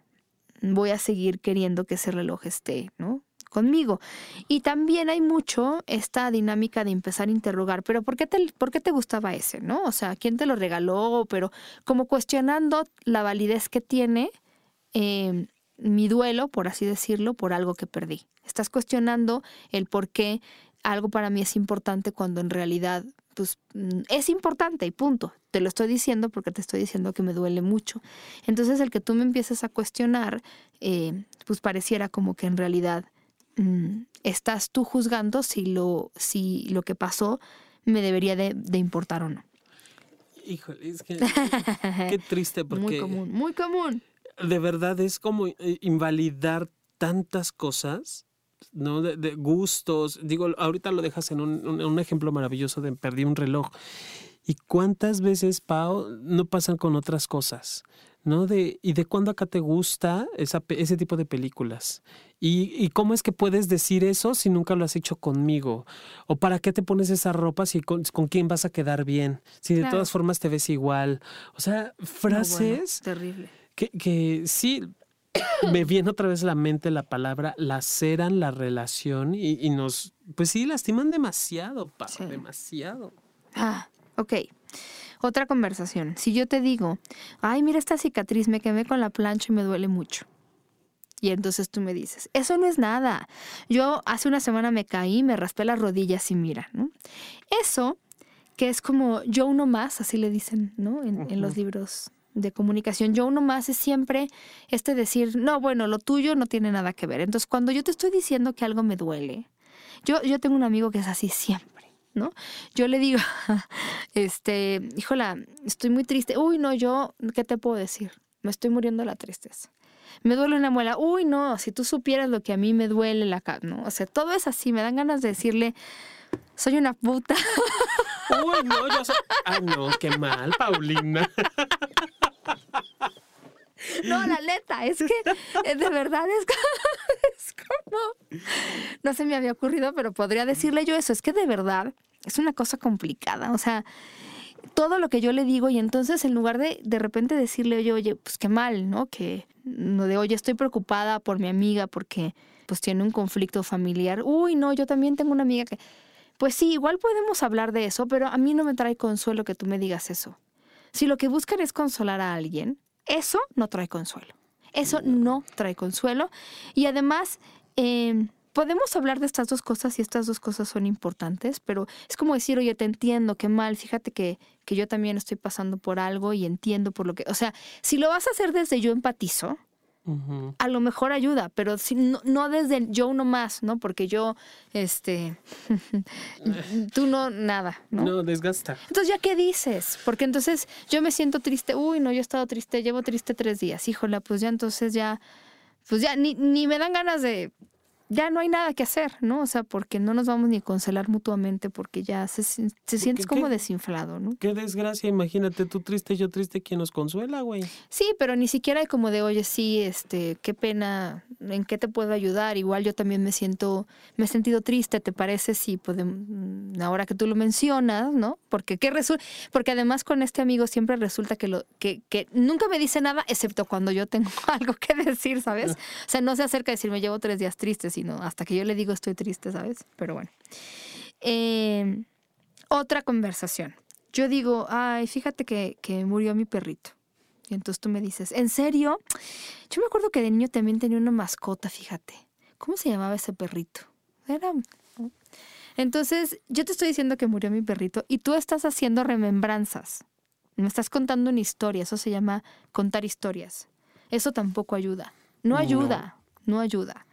voy a seguir queriendo que ese reloj esté, ¿no? conmigo. Y también hay mucho esta dinámica de empezar a interrogar, pero ¿por qué te, por qué te gustaba ese? ¿No? O sea, ¿quién te lo regaló? Pero como cuestionando la validez que tiene eh, mi duelo, por así decirlo, por algo que perdí. Estás cuestionando el por qué algo para mí es importante cuando en realidad pues mm, es importante y punto. Te lo estoy diciendo porque te estoy diciendo que me duele mucho. Entonces el que tú me empieces a cuestionar, eh, pues pareciera como que en realidad mm, estás tú juzgando si lo, si lo que pasó me debería de, de importar o no. Híjole, es que qué triste (laughs) porque Muy común, muy común. de verdad es como invalidar tantas cosas ¿no? De, gustos. Digo, ahorita lo dejas en un, ejemplo maravilloso de perdí un reloj. ¿Y cuántas veces, Pau, no pasan con otras cosas? ¿no? De, ¿Y de cuándo acá te gusta esa, ese tipo de películas? ¿Y, ¿Y, cómo es que puedes decir eso si nunca lo has hecho conmigo? ¿O para qué te pones esa ropa si con, quién vas a quedar bien? Si de todas formas te ves igual. O sea, frases... terrible. Que, que sí, me viene otra vez a la mente la palabra laceran la relación y, y nos, pues sí, lastiman demasiado, pa, demasiado. Ah, ok. Otra conversación. Si yo te digo, ay, mira esta cicatriz, me quemé con la plancha y me duele mucho. Y entonces tú me dices, eso no es nada. Yo hace una semana me caí, me raspé las rodillas y mira, ¿no? Eso, que es como yo uno más, así le dicen, ¿no? En, los libros de comunicación, yo uno más es siempre este decir, no, bueno, lo tuyo no tiene nada que ver. Entonces, cuando yo te estoy diciendo que algo me duele, yo, yo tengo un amigo que es así siempre. ¿no? Yo le digo, (laughs) este, híjola, estoy muy triste. Uy, no, yo, ¿qué te puedo decir? Me estoy muriendo de la tristeza. Me duele una muela. Uy, no, si tú supieras lo que a mí me duele la cara, ¿no? O sea, todo es así. Me dan ganas de decirle, soy una puta. (laughs) Uy, no, yo soy... Ay, no, qué mal, Paulina. (laughs) (laughs) No, la neta, es que eh, de verdad es, (laughs) es como, no se me había ocurrido, pero podría decirle yo eso, es que de verdad es una cosa complicada, o sea, todo lo que yo le digo y entonces en lugar de de repente decirle, oye, oye, pues qué mal, ¿no? Que no de, oye, estoy preocupada por mi amiga porque pues tiene un conflicto familiar. Uy, no, yo también tengo una amiga que... Pues sí, igual podemos hablar de eso, pero a mí no me trae consuelo que tú me digas eso. Si lo que buscan es consolar a alguien, eso no trae consuelo. Eso no trae consuelo. Y además, em, podemos hablar de estas dos cosas y estas dos cosas son importantes, pero es como decir, oye, te entiendo, qué mal, fíjate que, que yo también estoy pasando por algo y entiendo por lo que... O sea, si lo vas a hacer desde yo empatizo, a lo mejor ayuda, pero si, no, desde yo uno más, ¿no? Porque yo, este, (laughs) tú no, nada, ¿no? No, desgasta. Entonces, ¿ya qué dices? Porque entonces yo me siento triste, uy, no, yo he estado triste, llevo triste tres días, híjole, pues ya entonces ya, pues ya ni, ni me dan ganas de ya no hay nada que hacer, ¿no? O sea, porque no nos vamos ni a consolar mutuamente porque ya se, se sientes como desinflado, ¿no? Qué desgracia, imagínate tú triste, yo triste, ¿quién nos consuela, güey? Sí, pero ni siquiera hay como de, oye, sí, este, qué pena, ¿en qué te puedo ayudar? Igual yo también me siento, me he sentido triste, ¿te parece? Sí, podemos, ahora que tú lo mencionas, ¿no? Porque qué resulta, porque además con este amigo siempre resulta que lo, que, que nunca me dice nada, excepto cuando yo tengo (laughs) algo que decir, ¿sabes? (laughs) O sea, no se acerca a decir, me llevo tres días tristes sino hasta que yo le digo estoy triste, ¿sabes? Pero bueno. Em, otra conversación. Yo digo, ay, fíjate que, murió mi perrito. Y entonces tú me dices, ¿en serio? Yo me acuerdo que de niño también tenía una mascota, fíjate. ¿Cómo se llamaba ese perrito? Era... Entonces, yo te estoy diciendo que murió mi perrito y tú estás haciendo remembranzas. Me estás contando una historia. Eso se llama contar historias. Eso tampoco ayuda. No ayuda. no ayuda.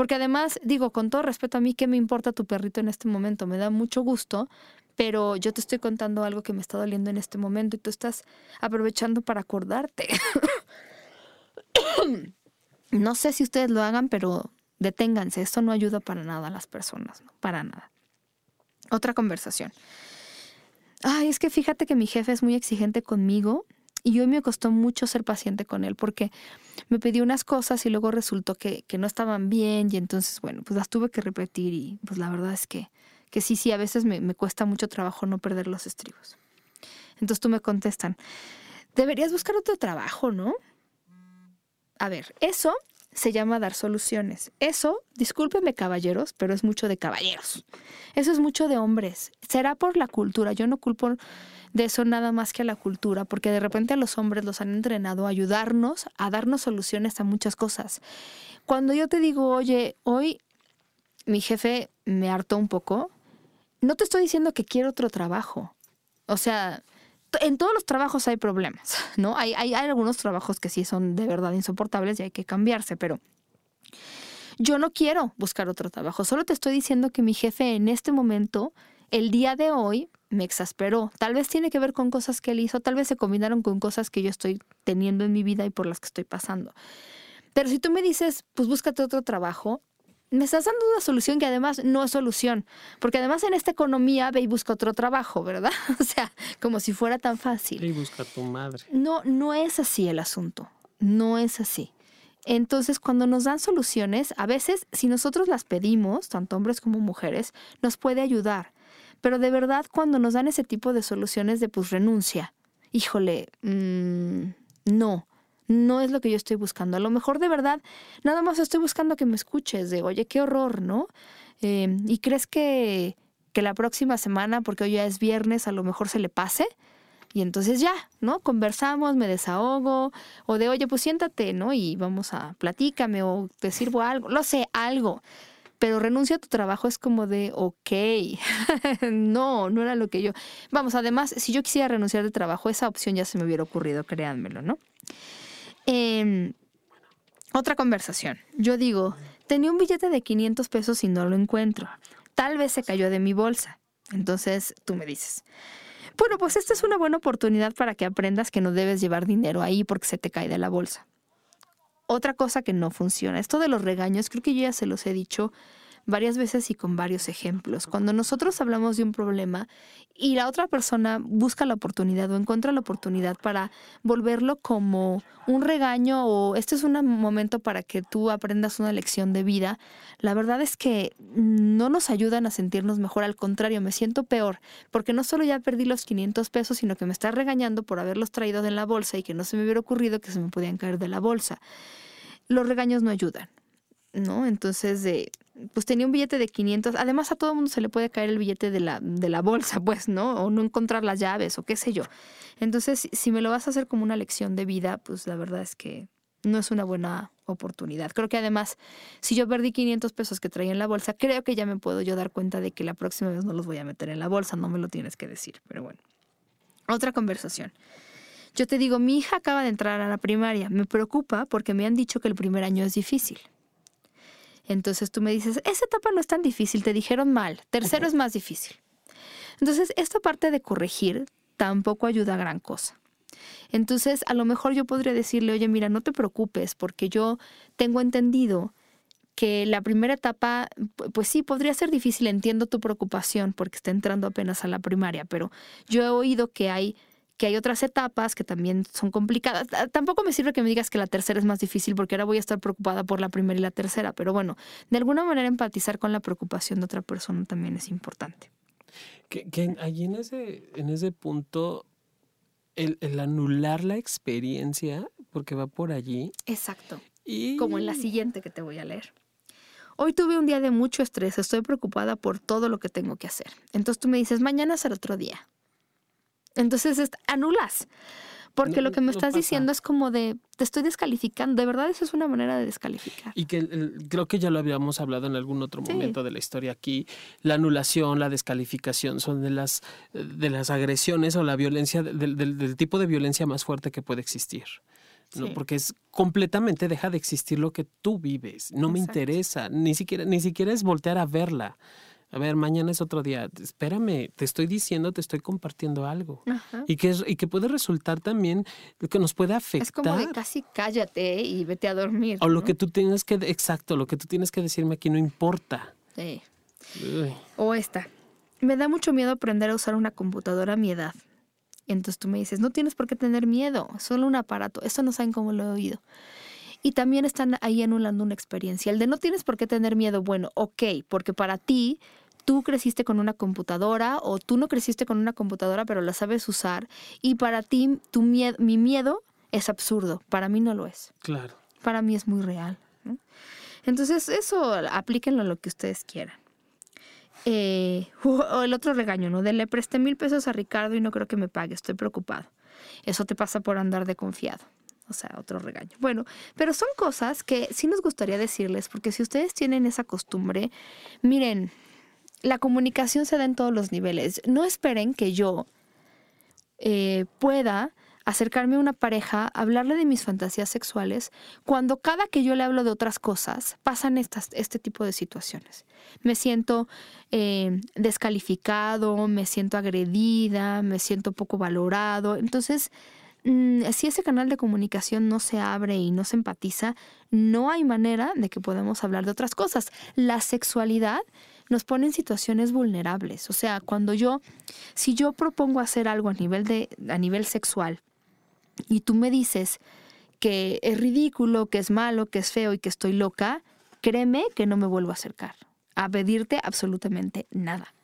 Porque además, digo, con todo respeto a mí, ¿qué me importa tu perrito en este momento? Me da mucho gusto, pero yo te estoy contando algo que me está doliendo en este momento y tú estás aprovechando para acordarte. (coughs) no sé si ustedes lo hagan, pero deténganse, esto no ayuda para nada a las personas, ¿no? para nada. Otra conversación. Ay, es que fíjate que mi jefe es muy exigente conmigo y hoy me costó mucho ser paciente con él porque me pidió unas cosas y luego resultó que, no estaban bien y entonces, bueno, pues las tuve que repetir y pues la verdad es que, que sí, sí, a veces me, me cuesta mucho trabajo no perder los estribos. Entonces tú me contestan, deberías buscar otro trabajo, ¿no? A ver, eso se llama dar soluciones. Eso, discúlpeme caballeros, pero es mucho de caballeros. Eso es mucho de hombres. Será por la cultura. Yo no culpo de eso nada más que a la cultura, porque de repente a los hombres los han entrenado a ayudarnos, a darnos soluciones a muchas cosas. Cuando yo te digo, oye, hoy mi jefe me hartó un poco, no te estoy diciendo que quiero otro trabajo. O sea, en todos los trabajos hay problemas, (laughs) ¿no? Hay, hay, hay algunos trabajos que sí son de verdad insoportables y hay que cambiarse, pero yo no quiero buscar otro trabajo. Solo te estoy diciendo que mi jefe en este momento, el día de hoy, me exasperó. Tal vez tiene que ver con cosas que él hizo, tal vez se combinaron con cosas que yo estoy teniendo en mi vida y por las que estoy pasando. Pero si tú me dices, pues búscate otro trabajo, me estás dando una solución que además no es solución, porque además en esta economía ve y busca otro trabajo, ¿verdad? (laughs) O sea, como si fuera tan fácil. Y busca a tu madre. No, no es así el asunto, no es así. Entonces, cuando nos dan soluciones, a veces, si nosotros las pedimos, tanto hombres como mujeres, nos puede ayudar. Pero de verdad, cuando nos dan ese tipo de soluciones de pues renuncia, híjole, mm, no, no es lo que yo estoy buscando. A lo mejor de verdad, nada más estoy buscando que me escuches de, oye, qué horror, ¿no? Em, ¿Y crees que, que la próxima semana, porque hoy ya es viernes, a lo mejor se le pase? Y entonces ya, ¿no? Conversamos, me desahogo, o de, oye, pues siéntate, ¿no? Y vamos a, platícame, o te sirvo algo, lo sé, algo. Pero renuncia a tu trabajo es como de, ok, (laughs) no, no era lo que yo. Vamos, además, si yo quisiera renunciar de trabajo, esa opción ya se me hubiera ocurrido, créanmelo, ¿no? Em, otra conversación. Yo digo, tenía un billete de 500 pesos y no lo encuentro. Tal vez se cayó de mi bolsa. Entonces tú me dices, bueno, pues esta es una buena oportunidad para que aprendas que no debes llevar dinero ahí porque se te cae de la bolsa. Otra cosa que no funciona, esto de los regaños, creo que yo ya se los he dicho varias veces y con varios ejemplos. Cuando nosotros hablamos de un problema y la otra persona busca la oportunidad o encuentra la oportunidad para volverlo como un regaño o este es un momento para que tú aprendas una lección de vida, la verdad es que no nos ayudan a sentirnos mejor, al contrario, me siento peor, porque no solo ya perdí los 500 pesos, sino que me está regañando por haberlos traído de la bolsa y que no se me hubiera ocurrido que se me podían caer de la bolsa. Los regaños no ayudan. ¿No? Entonces, de, pues tenía un billete de 500. Además, a todo mundo se le puede caer el billete de la, de la bolsa, pues, ¿no? O no encontrar las llaves o qué sé yo. Entonces, si me lo vas a hacer como una lección de vida, pues la verdad es que no es una buena oportunidad. Creo que además, si yo perdí 500 pesos que traía en la bolsa, creo que ya me puedo yo dar cuenta de que la próxima vez no los voy a meter en la bolsa, no me lo tienes que decir, pero bueno. Otra conversación. Yo te digo, mi hija acaba de entrar a la primaria, me preocupa porque me han dicho que el primer año es difícil. Entonces tú me dices, esa etapa no es tan difícil, te dijeron mal, tercero es más difícil. Entonces, esta parte de corregir tampoco ayuda a gran cosa. Entonces, a lo mejor yo podría decirle, oye, mira, no te preocupes, porque yo tengo entendido que la primera etapa, pues sí, podría ser difícil, entiendo tu preocupación porque está entrando apenas a la primaria, pero yo he oído que hay que hay otras etapas que también son complicadas. Tampoco me sirve que me digas que la tercera es más difícil porque ahora voy a estar preocupada por la primera y la tercera, pero bueno, de alguna manera empatizar con la preocupación de otra persona también es importante. Que, que allí en ese, en ese punto, el, anular la experiencia, porque va por allí. Exacto. Y... Como en la siguiente que te voy a leer. Hoy tuve un día de mucho estrés, estoy preocupada por todo lo que tengo que hacer. Entonces tú me dices, mañana será otro día. Entonces anulas. Porque lo que me estás diciendo es como de, te estoy descalificando. De verdad, eso es una manera de descalificar. Y que creo que ya lo habíamos hablado en algún otro momento de la historia aquí. La anulación, la descalificación son de las, de las agresiones o la violencia, del, tipo de violencia más fuerte que puede existir. ¿no? Porque es completamente deja de existir lo que tú vives. No me interesa. Ni siquiera, ni siquiera es voltear a verla a ver, mañana es otro día, espérame, te estoy diciendo, te estoy compartiendo algo. Y que, y que puede resultar también, que nos puede afectar. Es como de casi cállate y vete a dormir. O lo que tú tienes que, exacto, lo que tú tienes que decirme aquí no importa. Sí. O esta, me da mucho miedo aprender a usar una computadora a mi edad. Entonces tú me dices, no tienes por qué tener miedo, solo un aparato. Eso no saben cómo lo he oído. Y también están ahí anulando una experiencia. El de no tienes por qué tener miedo, bueno, ok, porque para ti tú creciste con una computadora o tú no creciste con una computadora pero la sabes usar y para ti tu miedo, mi miedo es absurdo, para mí no lo es. Claro. Para mí es muy real. Entonces eso aplíquenlo a lo que ustedes quieran. Eh, (laughs) o el otro regaño, ¿no? De le presté mil pesos a Ricardo y no creo que me pague, estoy preocupado. Eso te pasa por andar de confiado. O sea, otro regaño. Bueno, pero son cosas que sí nos gustaría decirles, porque si ustedes tienen esa costumbre, miren, la comunicación se da en todos los niveles. No esperen que yo eh, pueda acercarme a una pareja, hablarle de mis fantasías sexuales, cuando cada que yo le hablo de otras cosas pasan estas, este tipo de situaciones. Me siento eh, descalificado, me siento agredida, me siento poco valorado. Entonces, mm, si ese canal de comunicación no se abre y no se empatiza, no hay manera de que podamos hablar de otras cosas. La sexualidad nos pone en situaciones vulnerables. O sea, cuando yo, si yo propongo hacer algo a nivel de, a nivel sexual, y tú me dices que es ridículo, que es malo, que es feo y que estoy loca, créeme que no me vuelvo a acercar a pedirte absolutamente nada.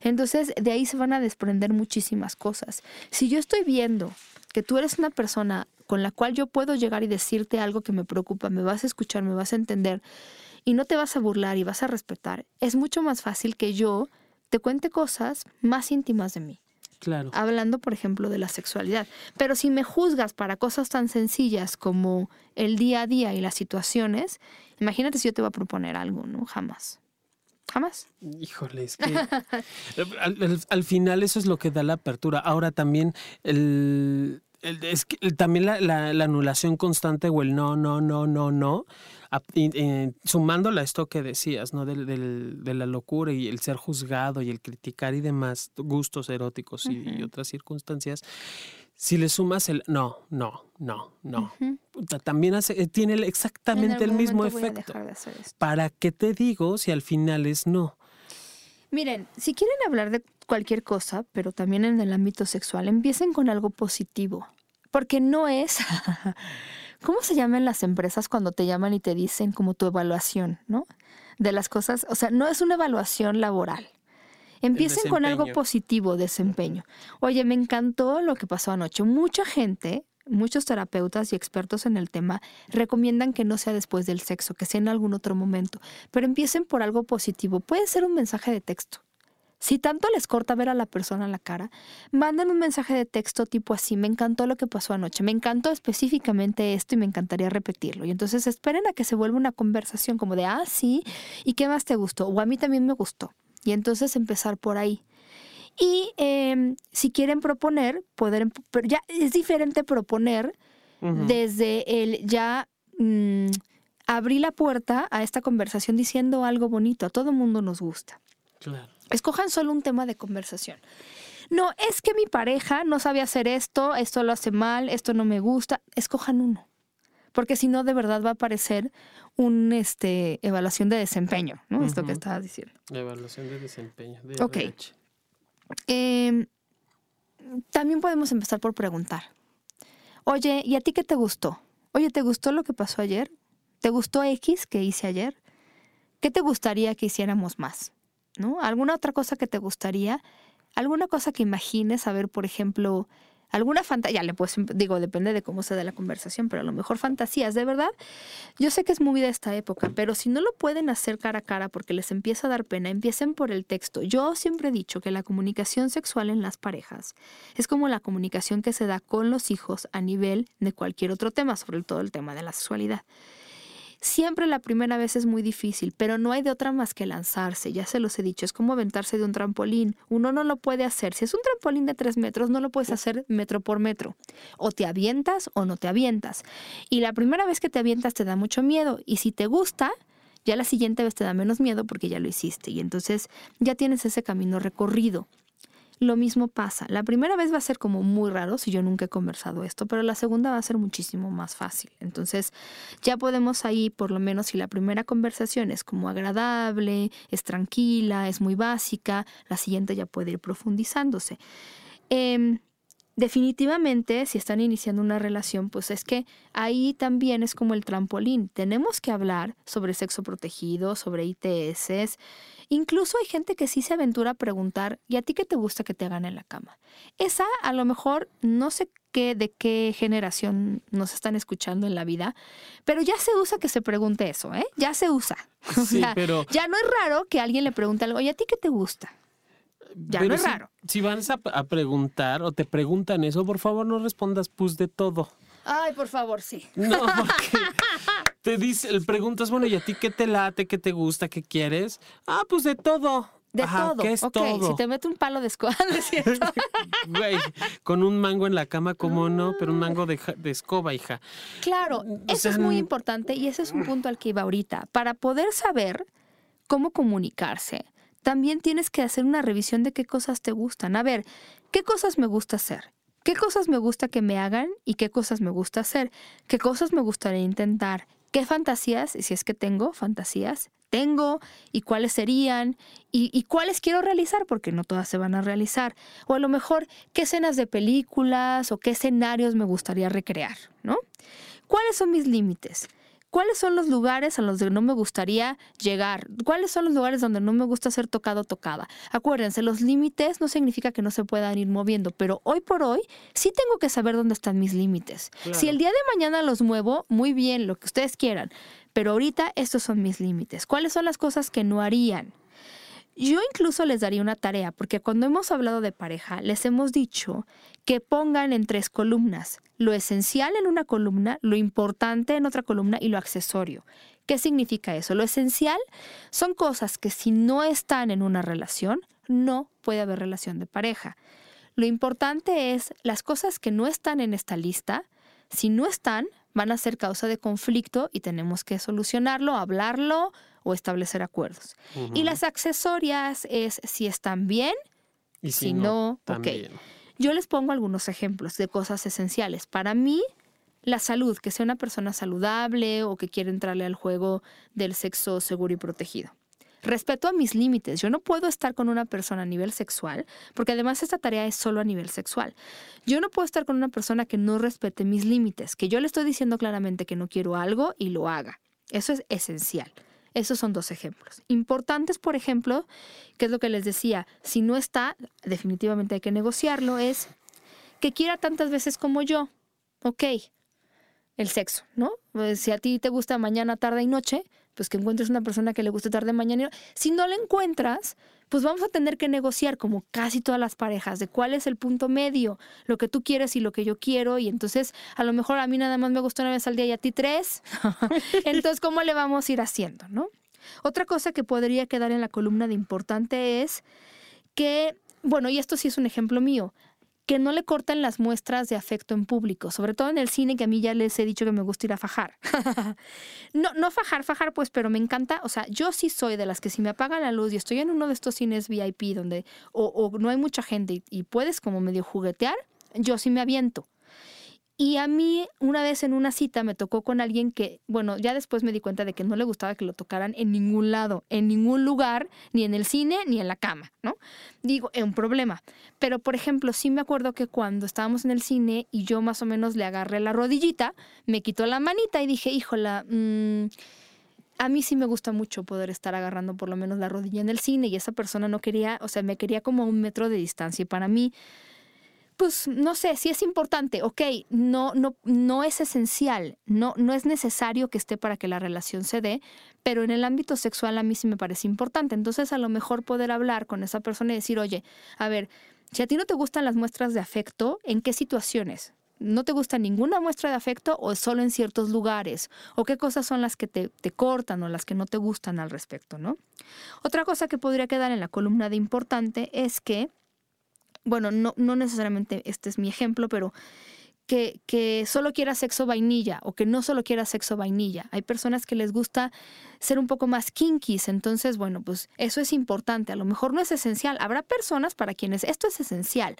Entonces, de ahí se van a desprender muchísimas cosas. Si yo estoy viendo que tú eres una persona con la cual yo puedo llegar y decirte algo que me preocupa, me vas a escuchar, me vas a entender y no te vas a burlar y vas a respetar, es mucho más fácil que yo te cuente cosas más íntimas de mí. Claro. Hablando, por ejemplo, de la sexualidad. Pero si me juzgas para cosas tan sencillas como el día a día y las situaciones, imagínate si yo te voy a proponer algo, ¿no? Jamás. Jamás. Híjole, es que (laughs) al, final eso es lo que da la apertura. Ahora también el, es que también la, anulación constante o el no, no, no, no, no, sumándola a esto que decías, ¿no? de la locura y el ser juzgado y el criticar y demás gustos eróticos y, otras circunstancias, si le sumas el no, no, no, no, también hace, eh, tiene exactamente el mismo efecto. ¿Para qué te digo si al final es no? Miren, si quieren hablar de cualquier cosa, pero también en el ámbito sexual, empiecen con algo positivo. Porque no es. (laughs) ¿Cómo se llaman las empresas cuando te llaman y te dicen como tu evaluación, ¿no? De las cosas. O sea, no es una evaluación laboral. Empiecen con algo positivo, desempeño. Oye, me encantó lo que pasó anoche. Mucha gente, muchos terapeutas y expertos en el tema recomiendan que no sea después del sexo, que sea en algún otro momento, pero empiecen por algo positivo. Puede ser un mensaje de texto. Si tanto les corta ver a la persona en la cara, manden un mensaje de texto tipo así, me encantó lo que pasó anoche, me encantó específicamente esto y me encantaría repetirlo. Y entonces esperen a que se vuelva una conversación como de, ah, sí, ¿y qué más te gustó? O a mí también me gustó. Y entonces empezar por ahí. Y em, si quieren proponer, poder, pero ya es diferente proponer desde el ya mm, abrí la puerta a esta conversación diciendo algo bonito. A todo mundo nos gusta. Escojan solo un tema de conversación. No, es que mi pareja no sabe hacer esto, esto lo hace mal, esto no me gusta. Escojan uno. Porque si no, de verdad va a aparecer una este, evaluación de desempeño, ¿no? Esto que estabas diciendo. Evaluación de desempeño. ok. Em, también podemos empezar por preguntar. Oye, ¿y a ti qué te gustó? Oye, ¿te gustó lo que pasó ayer? ¿Te gustó X que hice ayer? ¿Qué te gustaría que hiciéramos más? ¿No? ¿Alguna otra cosa que te gustaría? ¿Alguna cosa que imagines? A ver, por ejemplo, alguna fantasía, le pues digo, depende de cómo se da la conversación, pero a lo mejor fantasías, de verdad. Yo sé que es muy de esta época, pero si no lo pueden hacer cara a cara porque les empieza a dar pena, empiecen por el texto. Yo siempre he dicho que la comunicación sexual en las parejas es como la comunicación que se da con los hijos a nivel de cualquier otro tema, sobre todo el tema de la sexualidad. Siempre la primera vez es muy difícil, pero no hay de otra más que lanzarse, ya se los he dicho, es como aventarse de un trampolín. Uno no lo puede hacer. Si es un trampolín de tres metros, no lo puedes hacer metro por metro. O te avientas o no te avientas. Y la primera vez que te avientas te da mucho miedo. Y si te gusta, ya la siguiente vez te da menos miedo porque ya lo hiciste. Y entonces ya tienes ese camino recorrido lo mismo pasa. La primera vez va a ser como muy raro si yo nunca he conversado esto, pero la segunda va a ser muchísimo más fácil. Entonces ya podemos ahí, por lo menos si la primera conversación es como agradable, es tranquila, es muy básica, la siguiente ya puede ir profundizándose. Em, definitivamente, si están iniciando una relación, pues es que ahí también es como el trampolín. Tenemos que hablar sobre sexo protegido, sobre ITS. Incluso hay gente que sí se aventura a preguntar, ¿y a ti qué te gusta que te hagan en la cama? Esa a lo mejor no sé qué, de qué generación nos están escuchando en la vida, pero ya se usa que se pregunte eso, ¿eh? Ya se usa. (laughs) Sí, pero... Ya no es raro que alguien le pregunte algo, ¿y a ti qué te gusta? Ya no es raro. Si vas a, preguntar o te preguntan eso, por favor no respondas pues de todo. Ay, por favor, sí. No, (laughs) porque te dice, preguntas, bueno, ¿y a ti qué te late, qué te gusta, qué quieres? Ah, pues de todo. De todo. ¿qué es todo? Si te mete un palo de escoba, (laughs) ¿no es cierto? (laughs) Güey, con un mango en la cama, ¿cómo no? Pero un mango de, de escoba, hija. Claro, eso es muy importante y ese es un punto al que iba ahorita. Para poder saber cómo comunicarse, también tienes que hacer una revisión de qué cosas te gustan. A ver, ¿qué cosas me gusta hacer? ¿Qué cosas me gusta que me hagan y qué cosas me gusta hacer? ¿Qué cosas me gustaría intentar? ¿Qué fantasías, si es que tengo fantasías, tengo y cuáles serían y, cuáles quiero realizar, porque no todas se van a realizar. O a lo mejor qué escenas de películas o qué escenarios me gustaría recrear, ¿no? ¿Cuáles son mis límites? ¿Cuáles son los lugares a los que no me gustaría llegar? ¿Cuáles son los lugares donde no me gusta ser tocado o tocada? Acuérdense, los límites no significa que no se puedan ir moviendo, pero hoy por hoy sí tengo que saber dónde están mis límites. Si el día de mañana los muevo, muy bien, lo que ustedes quieran, pero ahorita estos son mis límites. ¿Cuáles son las cosas que no harían? Yo incluso les daría una tarea, porque cuando hemos hablado de pareja, les hemos dicho que pongan en tres columnas lo esencial en una columna, lo importante en otra columna y lo accesorio. ¿Qué significa eso? Lo esencial son cosas que si no están en una relación, no puede haber relación de pareja. Lo importante es las cosas que no están en esta lista, si no están, van a ser causa de conflicto y tenemos que solucionarlo, hablarlo o establecer acuerdos. Y las accesorias es si están bien y si, no, también. Yo les pongo algunos ejemplos de cosas esenciales. Para mí, la salud, que sea una persona saludable o que quiera entrarle al juego del sexo seguro y protegido. Respeto a mis límites. Yo no puedo estar con una persona a nivel sexual, porque además esta tarea es solo a nivel sexual. Yo no puedo estar con una persona que no respete mis límites, que yo le estoy diciendo claramente que no quiero algo y lo haga. Eso es esencial. Esos son dos ejemplos. Importantes, por ejemplo, que es lo que les decía, si no está, definitivamente hay que negociarlo, es que quiera tantas veces como yo. Ok, el sexo, ¿no? Pues, si a ti te gusta mañana, tarde y noche, pues que encuentres una persona que le guste tarde, mañana. Si no la encuentras, pues vamos a tener que negociar como casi todas las parejas de cuál es el punto medio, lo que tú quieres y lo que yo quiero. Y entonces a lo mejor a mí nada más me gusta una vez al día y a ti tres. (laughs) entonces, ¿cómo le vamos a ir haciendo, no? Otra cosa que podría quedar en la columna de importante es que, bueno, y esto sí es un ejemplo mío, que no le corten las muestras de afecto en público, sobre todo en el cine, que a mí ya les he dicho que me gusta ir a fajar. (laughs) no, no fajar, fajar, pues, pero me encanta, o sea, yo sí soy de las que si me apagan la luz y estoy en uno de estos cines VIP donde o, no hay mucha gente y puedes como medio juguetear, yo sí me aviento. Y a mí una vez en una cita me tocó con alguien que, bueno, ya después me di cuenta de que no le gustaba que lo tocaran en ningún lado, en ningún lugar, ni en el cine, ni en la cama, ¿no? Digo, es un problema. Pero, por ejemplo, sí me acuerdo que cuando estábamos en el cine y yo más o menos le agarré la rodillita, me quitó la manita y dije, híjola, mmm, a mí sí me gusta mucho poder estar agarrando por lo menos la rodilla en el cine y esa persona no quería, o sea, me quería como a un metro de distancia y para mí pues no sé, si es importante, ok, no, no, no es esencial, no, no es necesario que esté para que la relación se dé, pero en el ámbito sexual a mí sí me parece importante. Entonces a lo mejor poder hablar con esa persona y decir, oye, a ver, si a ti no te gustan las muestras de afecto, ¿en qué situaciones? ¿No te gusta ninguna muestra de afecto o solo en ciertos lugares? ¿O qué cosas son las que te, te, cortan o las que no te gustan al respecto, no? Otra cosa que podría quedar en la columna de importante es que bueno, no, no necesariamente este es mi ejemplo, pero que, que, solo quiera sexo vainilla o que no solo quiera sexo vainilla. Hay personas que les gusta ser un poco más kinkies, entonces, bueno, pues eso es importante. A lo mejor no es esencial. Habrá personas para quienes esto es esencial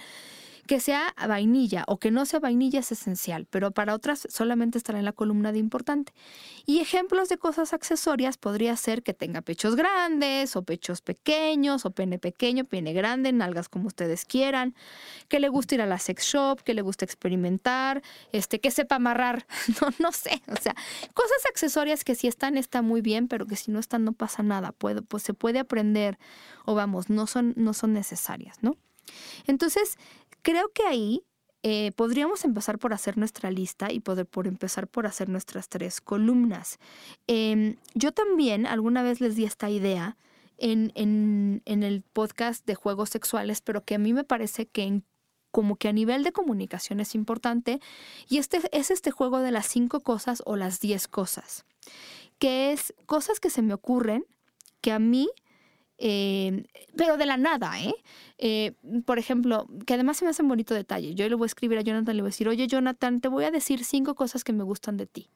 que sea vainilla o que no sea vainilla es esencial, pero para otras solamente estará en la columna de importante. Y ejemplos de cosas accesorias podría ser que tenga pechos grandes o pechos pequeños o pene pequeño, pene grande, nalgas como ustedes quieran, que le guste ir a la sex shop, que le guste experimentar, este, que sepa amarrar, (laughs) no, no sé, o sea, cosas accesorias que si están está muy bien, pero que si no están no pasa nada, puede, pues se puede aprender o vamos, no son, no son necesarias, ¿no? Entonces, Creo que ahí eh, podríamos empezar por hacer nuestra lista y poder por empezar por hacer nuestras tres columnas. Em, yo también alguna vez les di esta idea en, en, en, el podcast de juegos sexuales, pero que a mí me parece que como que a nivel de comunicación es importante, y este es este juego de las cinco cosas o las diez cosas, que es cosas que se me ocurren que a mí eh, pero de la nada, ¿eh? ¿eh? Por ejemplo, que además se me hace un bonito detalle. Yo le voy a escribir a Jonathan, le voy a decir, oye Jonathan, te voy a decir cinco cosas que me gustan de ti.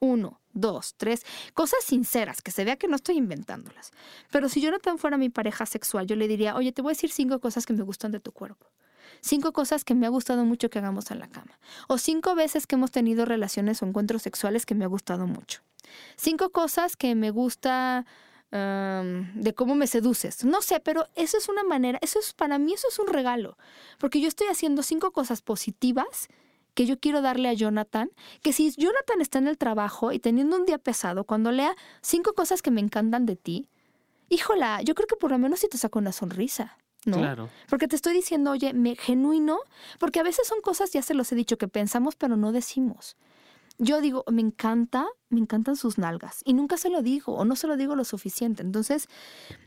Uno, dos, tres, cosas sinceras, que se vea que no estoy inventándolas. Pero si Jonathan fuera mi pareja sexual, yo le diría, oye, te voy a decir cinco cosas que me gustan de tu cuerpo. Cinco cosas que me ha gustado mucho que hagamos en la cama. O cinco veces que hemos tenido relaciones o encuentros sexuales que me ha gustado mucho. Cinco cosas que me gusta de cómo me seduces. No sé, pero eso es una manera, eso es para mí eso es un regalo, porque yo estoy haciendo cinco cosas positivas que yo quiero darle a Jonathan, que si Jonathan está en el trabajo y teniendo un día pesado, cuando lea cinco cosas que me encantan de ti, híjola, yo creo que por lo menos si te saco una sonrisa. ¿no? Claro. Porque te estoy diciendo, oye, me genuino, porque a veces son cosas, ya se los he dicho, que pensamos pero no decimos. Yo digo, me encanta, me encantan sus nalgas y nunca se lo digo o no se lo digo lo suficiente. Entonces,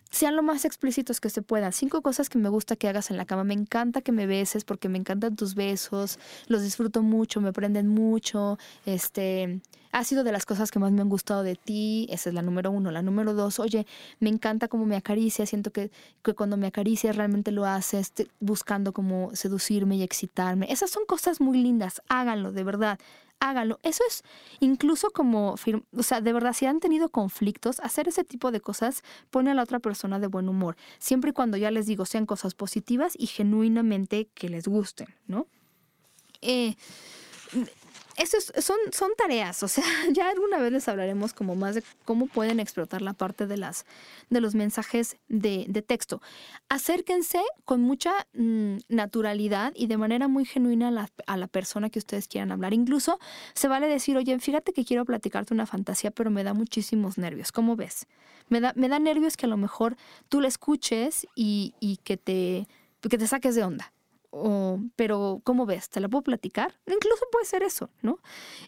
sean lo más explícitos que se puedan. Cinco cosas que me gusta que hagas en la cama. Me encanta que me beses porque me encantan tus besos, los disfruto mucho, me prenden mucho. Este, ha sido de las cosas que más me han gustado de ti. Esa es la número uno. La número dos, oye, me encanta cómo me acaricia. Siento que, que cuando me acaricias realmente lo haces buscando como seducirme y excitarme. Esas son cosas muy lindas. Háganlo, de verdad hágalo. Eso es incluso como, o sea, de verdad, si han tenido conflictos, hacer ese tipo de cosas pone a la otra persona de buen humor. Siempre y cuando ya les digo sean cosas positivas y genuinamente que les gusten, ¿no? Eh, son, son tareas, o sea, (laughs) ya alguna vez les hablaremos como más de cómo pueden explotar la parte de, las, de los mensajes de, texto. Acérquense con mucha mm, naturalidad y de manera muy genuina a la, a la, persona que ustedes quieran hablar. Incluso se vale decir, oye, fíjate que quiero platicarte una fantasía, pero me da muchísimos nervios. ¿Cómo ves? Me da, me da nervios que a lo mejor tú la escuches y, y que, te, que te saques de onda o, pero ¿cómo ves? ¿Te la puedo platicar? Incluso puede ser eso, ¿no?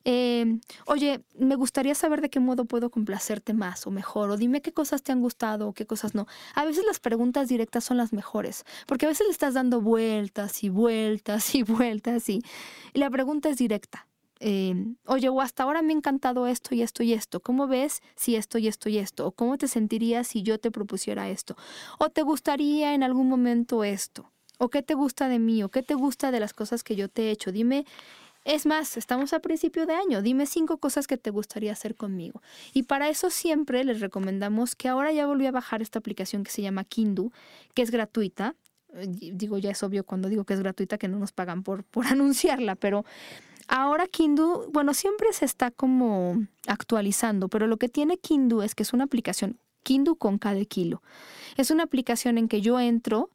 Em, oye, me gustaría saber de qué modo puedo complacerte más o mejor, o dime qué cosas te han gustado o qué cosas no. A veces las preguntas directas son las mejores, porque a veces le estás dando vueltas y vueltas y vueltas y, la pregunta es directa. Em, oye, o hasta ahora me ha encantado esto y esto y esto. ¿Cómo ves si esto y esto y esto? ¿O cómo te sentirías si yo te propusiera esto? ¿O te gustaría en algún momento esto? ¿O qué te gusta de mí? ¿O qué te gusta de las cosas que yo te he hecho? Dime, es más, estamos a principio de año, dime cinco cosas que te gustaría hacer conmigo. Y para eso siempre les recomendamos que ahora ya volví a bajar esta aplicación que se llama Kindu, que es gratuita. Eh, digo, ya es obvio cuando digo que es gratuita que no nos pagan por, (laughs) por anunciarla, pero ahora Kindu, bueno, siempre se está como actualizando, pero lo que tiene Kindu es que es una aplicación, Kindu con cada kilo. Es una aplicación en que yo entro,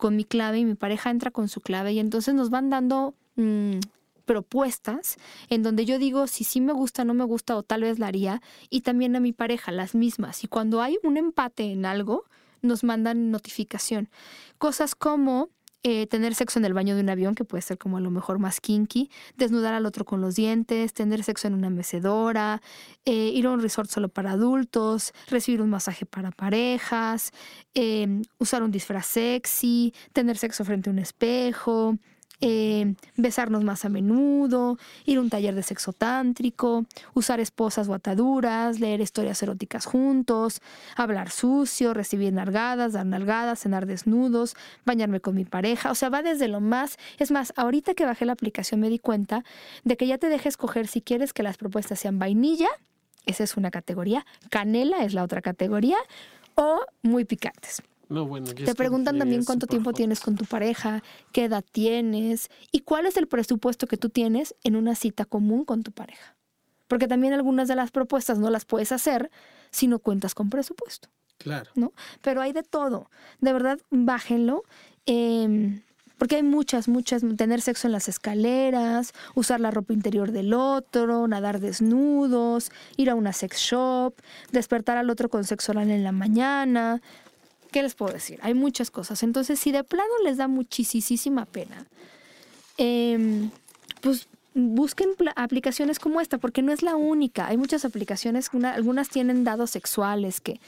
con mi clave y mi pareja entra con su clave y entonces nos van dando mm, propuestas en donde yo digo si sí me gusta, no me gusta o tal vez la haría y también a mi pareja las mismas. Y cuando hay un empate en algo, nos mandan notificación. Cosas como eh, tener sexo en el baño de un avión, que puede ser como a lo mejor más kinky, desnudar al otro con los dientes, tener sexo en una mecedora, eh, ir a un resort solo para adultos, recibir un masaje para parejas, eh, usar un disfraz sexy, tener sexo frente a un espejo, eh, besarnos más a menudo, ir a un taller de sexo tántrico, usar esposas o ataduras, leer historias eróticas juntos, hablar sucio, recibir nalgadas, dar nalgadas, cenar desnudos, bañarme con mi pareja. O sea, va desde lo más. Es más, ahorita que bajé la aplicación me di cuenta de que ya te dejes escoger si quieres que las propuestas sean vainilla, esa es una categoría, canela es la otra categoría, o muy picantes. Te preguntan también cuánto tiempo tienes con tu pareja, qué edad tienes y cuál es el presupuesto que tú tienes en una cita común con tu pareja. Porque también algunas de las propuestas no las puedes hacer si no cuentas con presupuesto. Claro. ¿No? Pero hay de todo. De verdad, bájenlo. Em, porque hay muchas, muchas, tener sexo en las escaleras, usar la ropa interior del otro, nadar desnudos, ir a una sex shop, despertar al otro con sexo oral en la mañana, ¿qué les puedo decir? Hay muchas cosas. Entonces, si de plano les da muchísima pena, em, pues busquen aplicaciones como esta, porque no es la única. Hay muchas aplicaciones, algunas tienen dados sexuales que,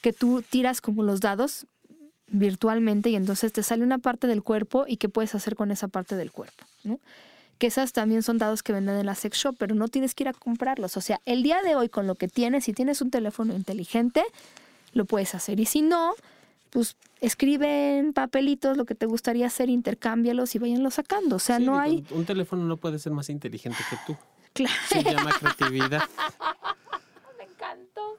que tú tiras como los dados virtualmente y entonces te sale una parte del cuerpo y qué puedes hacer con esa parte del cuerpo, ¿no? Que esas también son dados que venden en la sex shop, pero no tienes que ir a comprarlos. O sea, el día de hoy con lo que tienes, si tienes un teléfono inteligente, lo puedes hacer. Y si no, pues escribe en papelitos lo que te gustaría hacer, intercámbialos y váyanlo sacando. O sea, no hay... Un teléfono no puede ser más inteligente que tú. (sighs) Claro. Se llama creatividad. (laughs) Me encantó.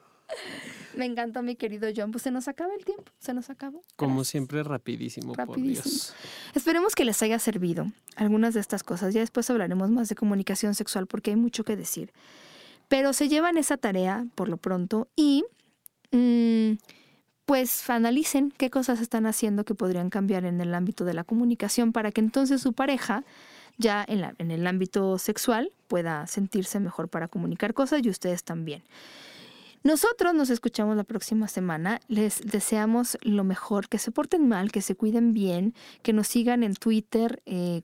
Me encantó, mi querido John. Pues se nos acaba el tiempo, se nos acabó. Como Gracias. siempre, rapidísimo, por. Dios. Esperemos que les haya servido algunas de estas cosas. Ya después hablaremos más de comunicación sexual porque hay mucho que decir. Pero se llevan esa tarea por lo pronto y mm, pues analicen qué cosas están haciendo que podrían cambiar en el ámbito de la comunicación para que entonces su pareja ya en, el ámbito sexual pueda sentirse mejor para comunicar cosas y ustedes también. Nosotros nos escuchamos la próxima semana. Les deseamos lo mejor, que se porten mal, que se cuiden bien, que nos sigan en Twitter eh,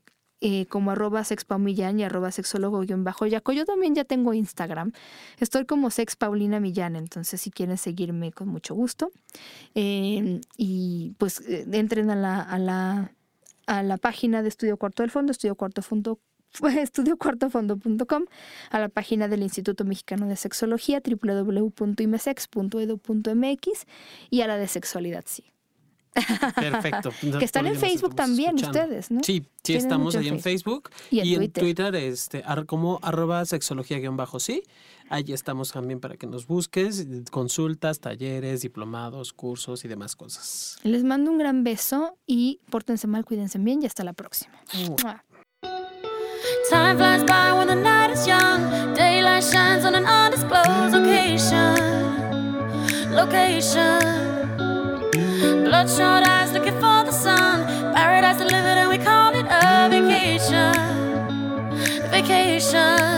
eh, como arroba sexpaumillán y arroba sexólogo-yaco. Yo también ya tengo Instagram. Estoy como sexpaulina millán, entonces si quieren seguirme con mucho gusto. Eh, y pues eh, entren a la, a, la, a la página de Estudio Cuarto del Fondo, Estudio Cuarto Fondo (laughs) estudiocuartofondo.com, a la página del Instituto Mexicano de Sexología, www.imesex.edu.mx y a la de Sexualidad Sí. (laughs) Perfecto. Que están en Facebook también escuchando. ustedes, ¿no? Sí, sí estamos ahí en Facebook Y en en Twitter. Twitter, este, ar- como arroba sexología-bajo, sí. Ahí estamos también para que nos busques, consultas, talleres, diplomados, cursos y demás cosas. Les mando un gran beso y pórtense mal, cuídense bien y hasta la próxima. Mua. Time flies by when the night is young. Daylight shines on an undisclosed location. Location. Bloodshot eyes looking for the sun. Paradise delivered, and we call it a vacation. Vacation.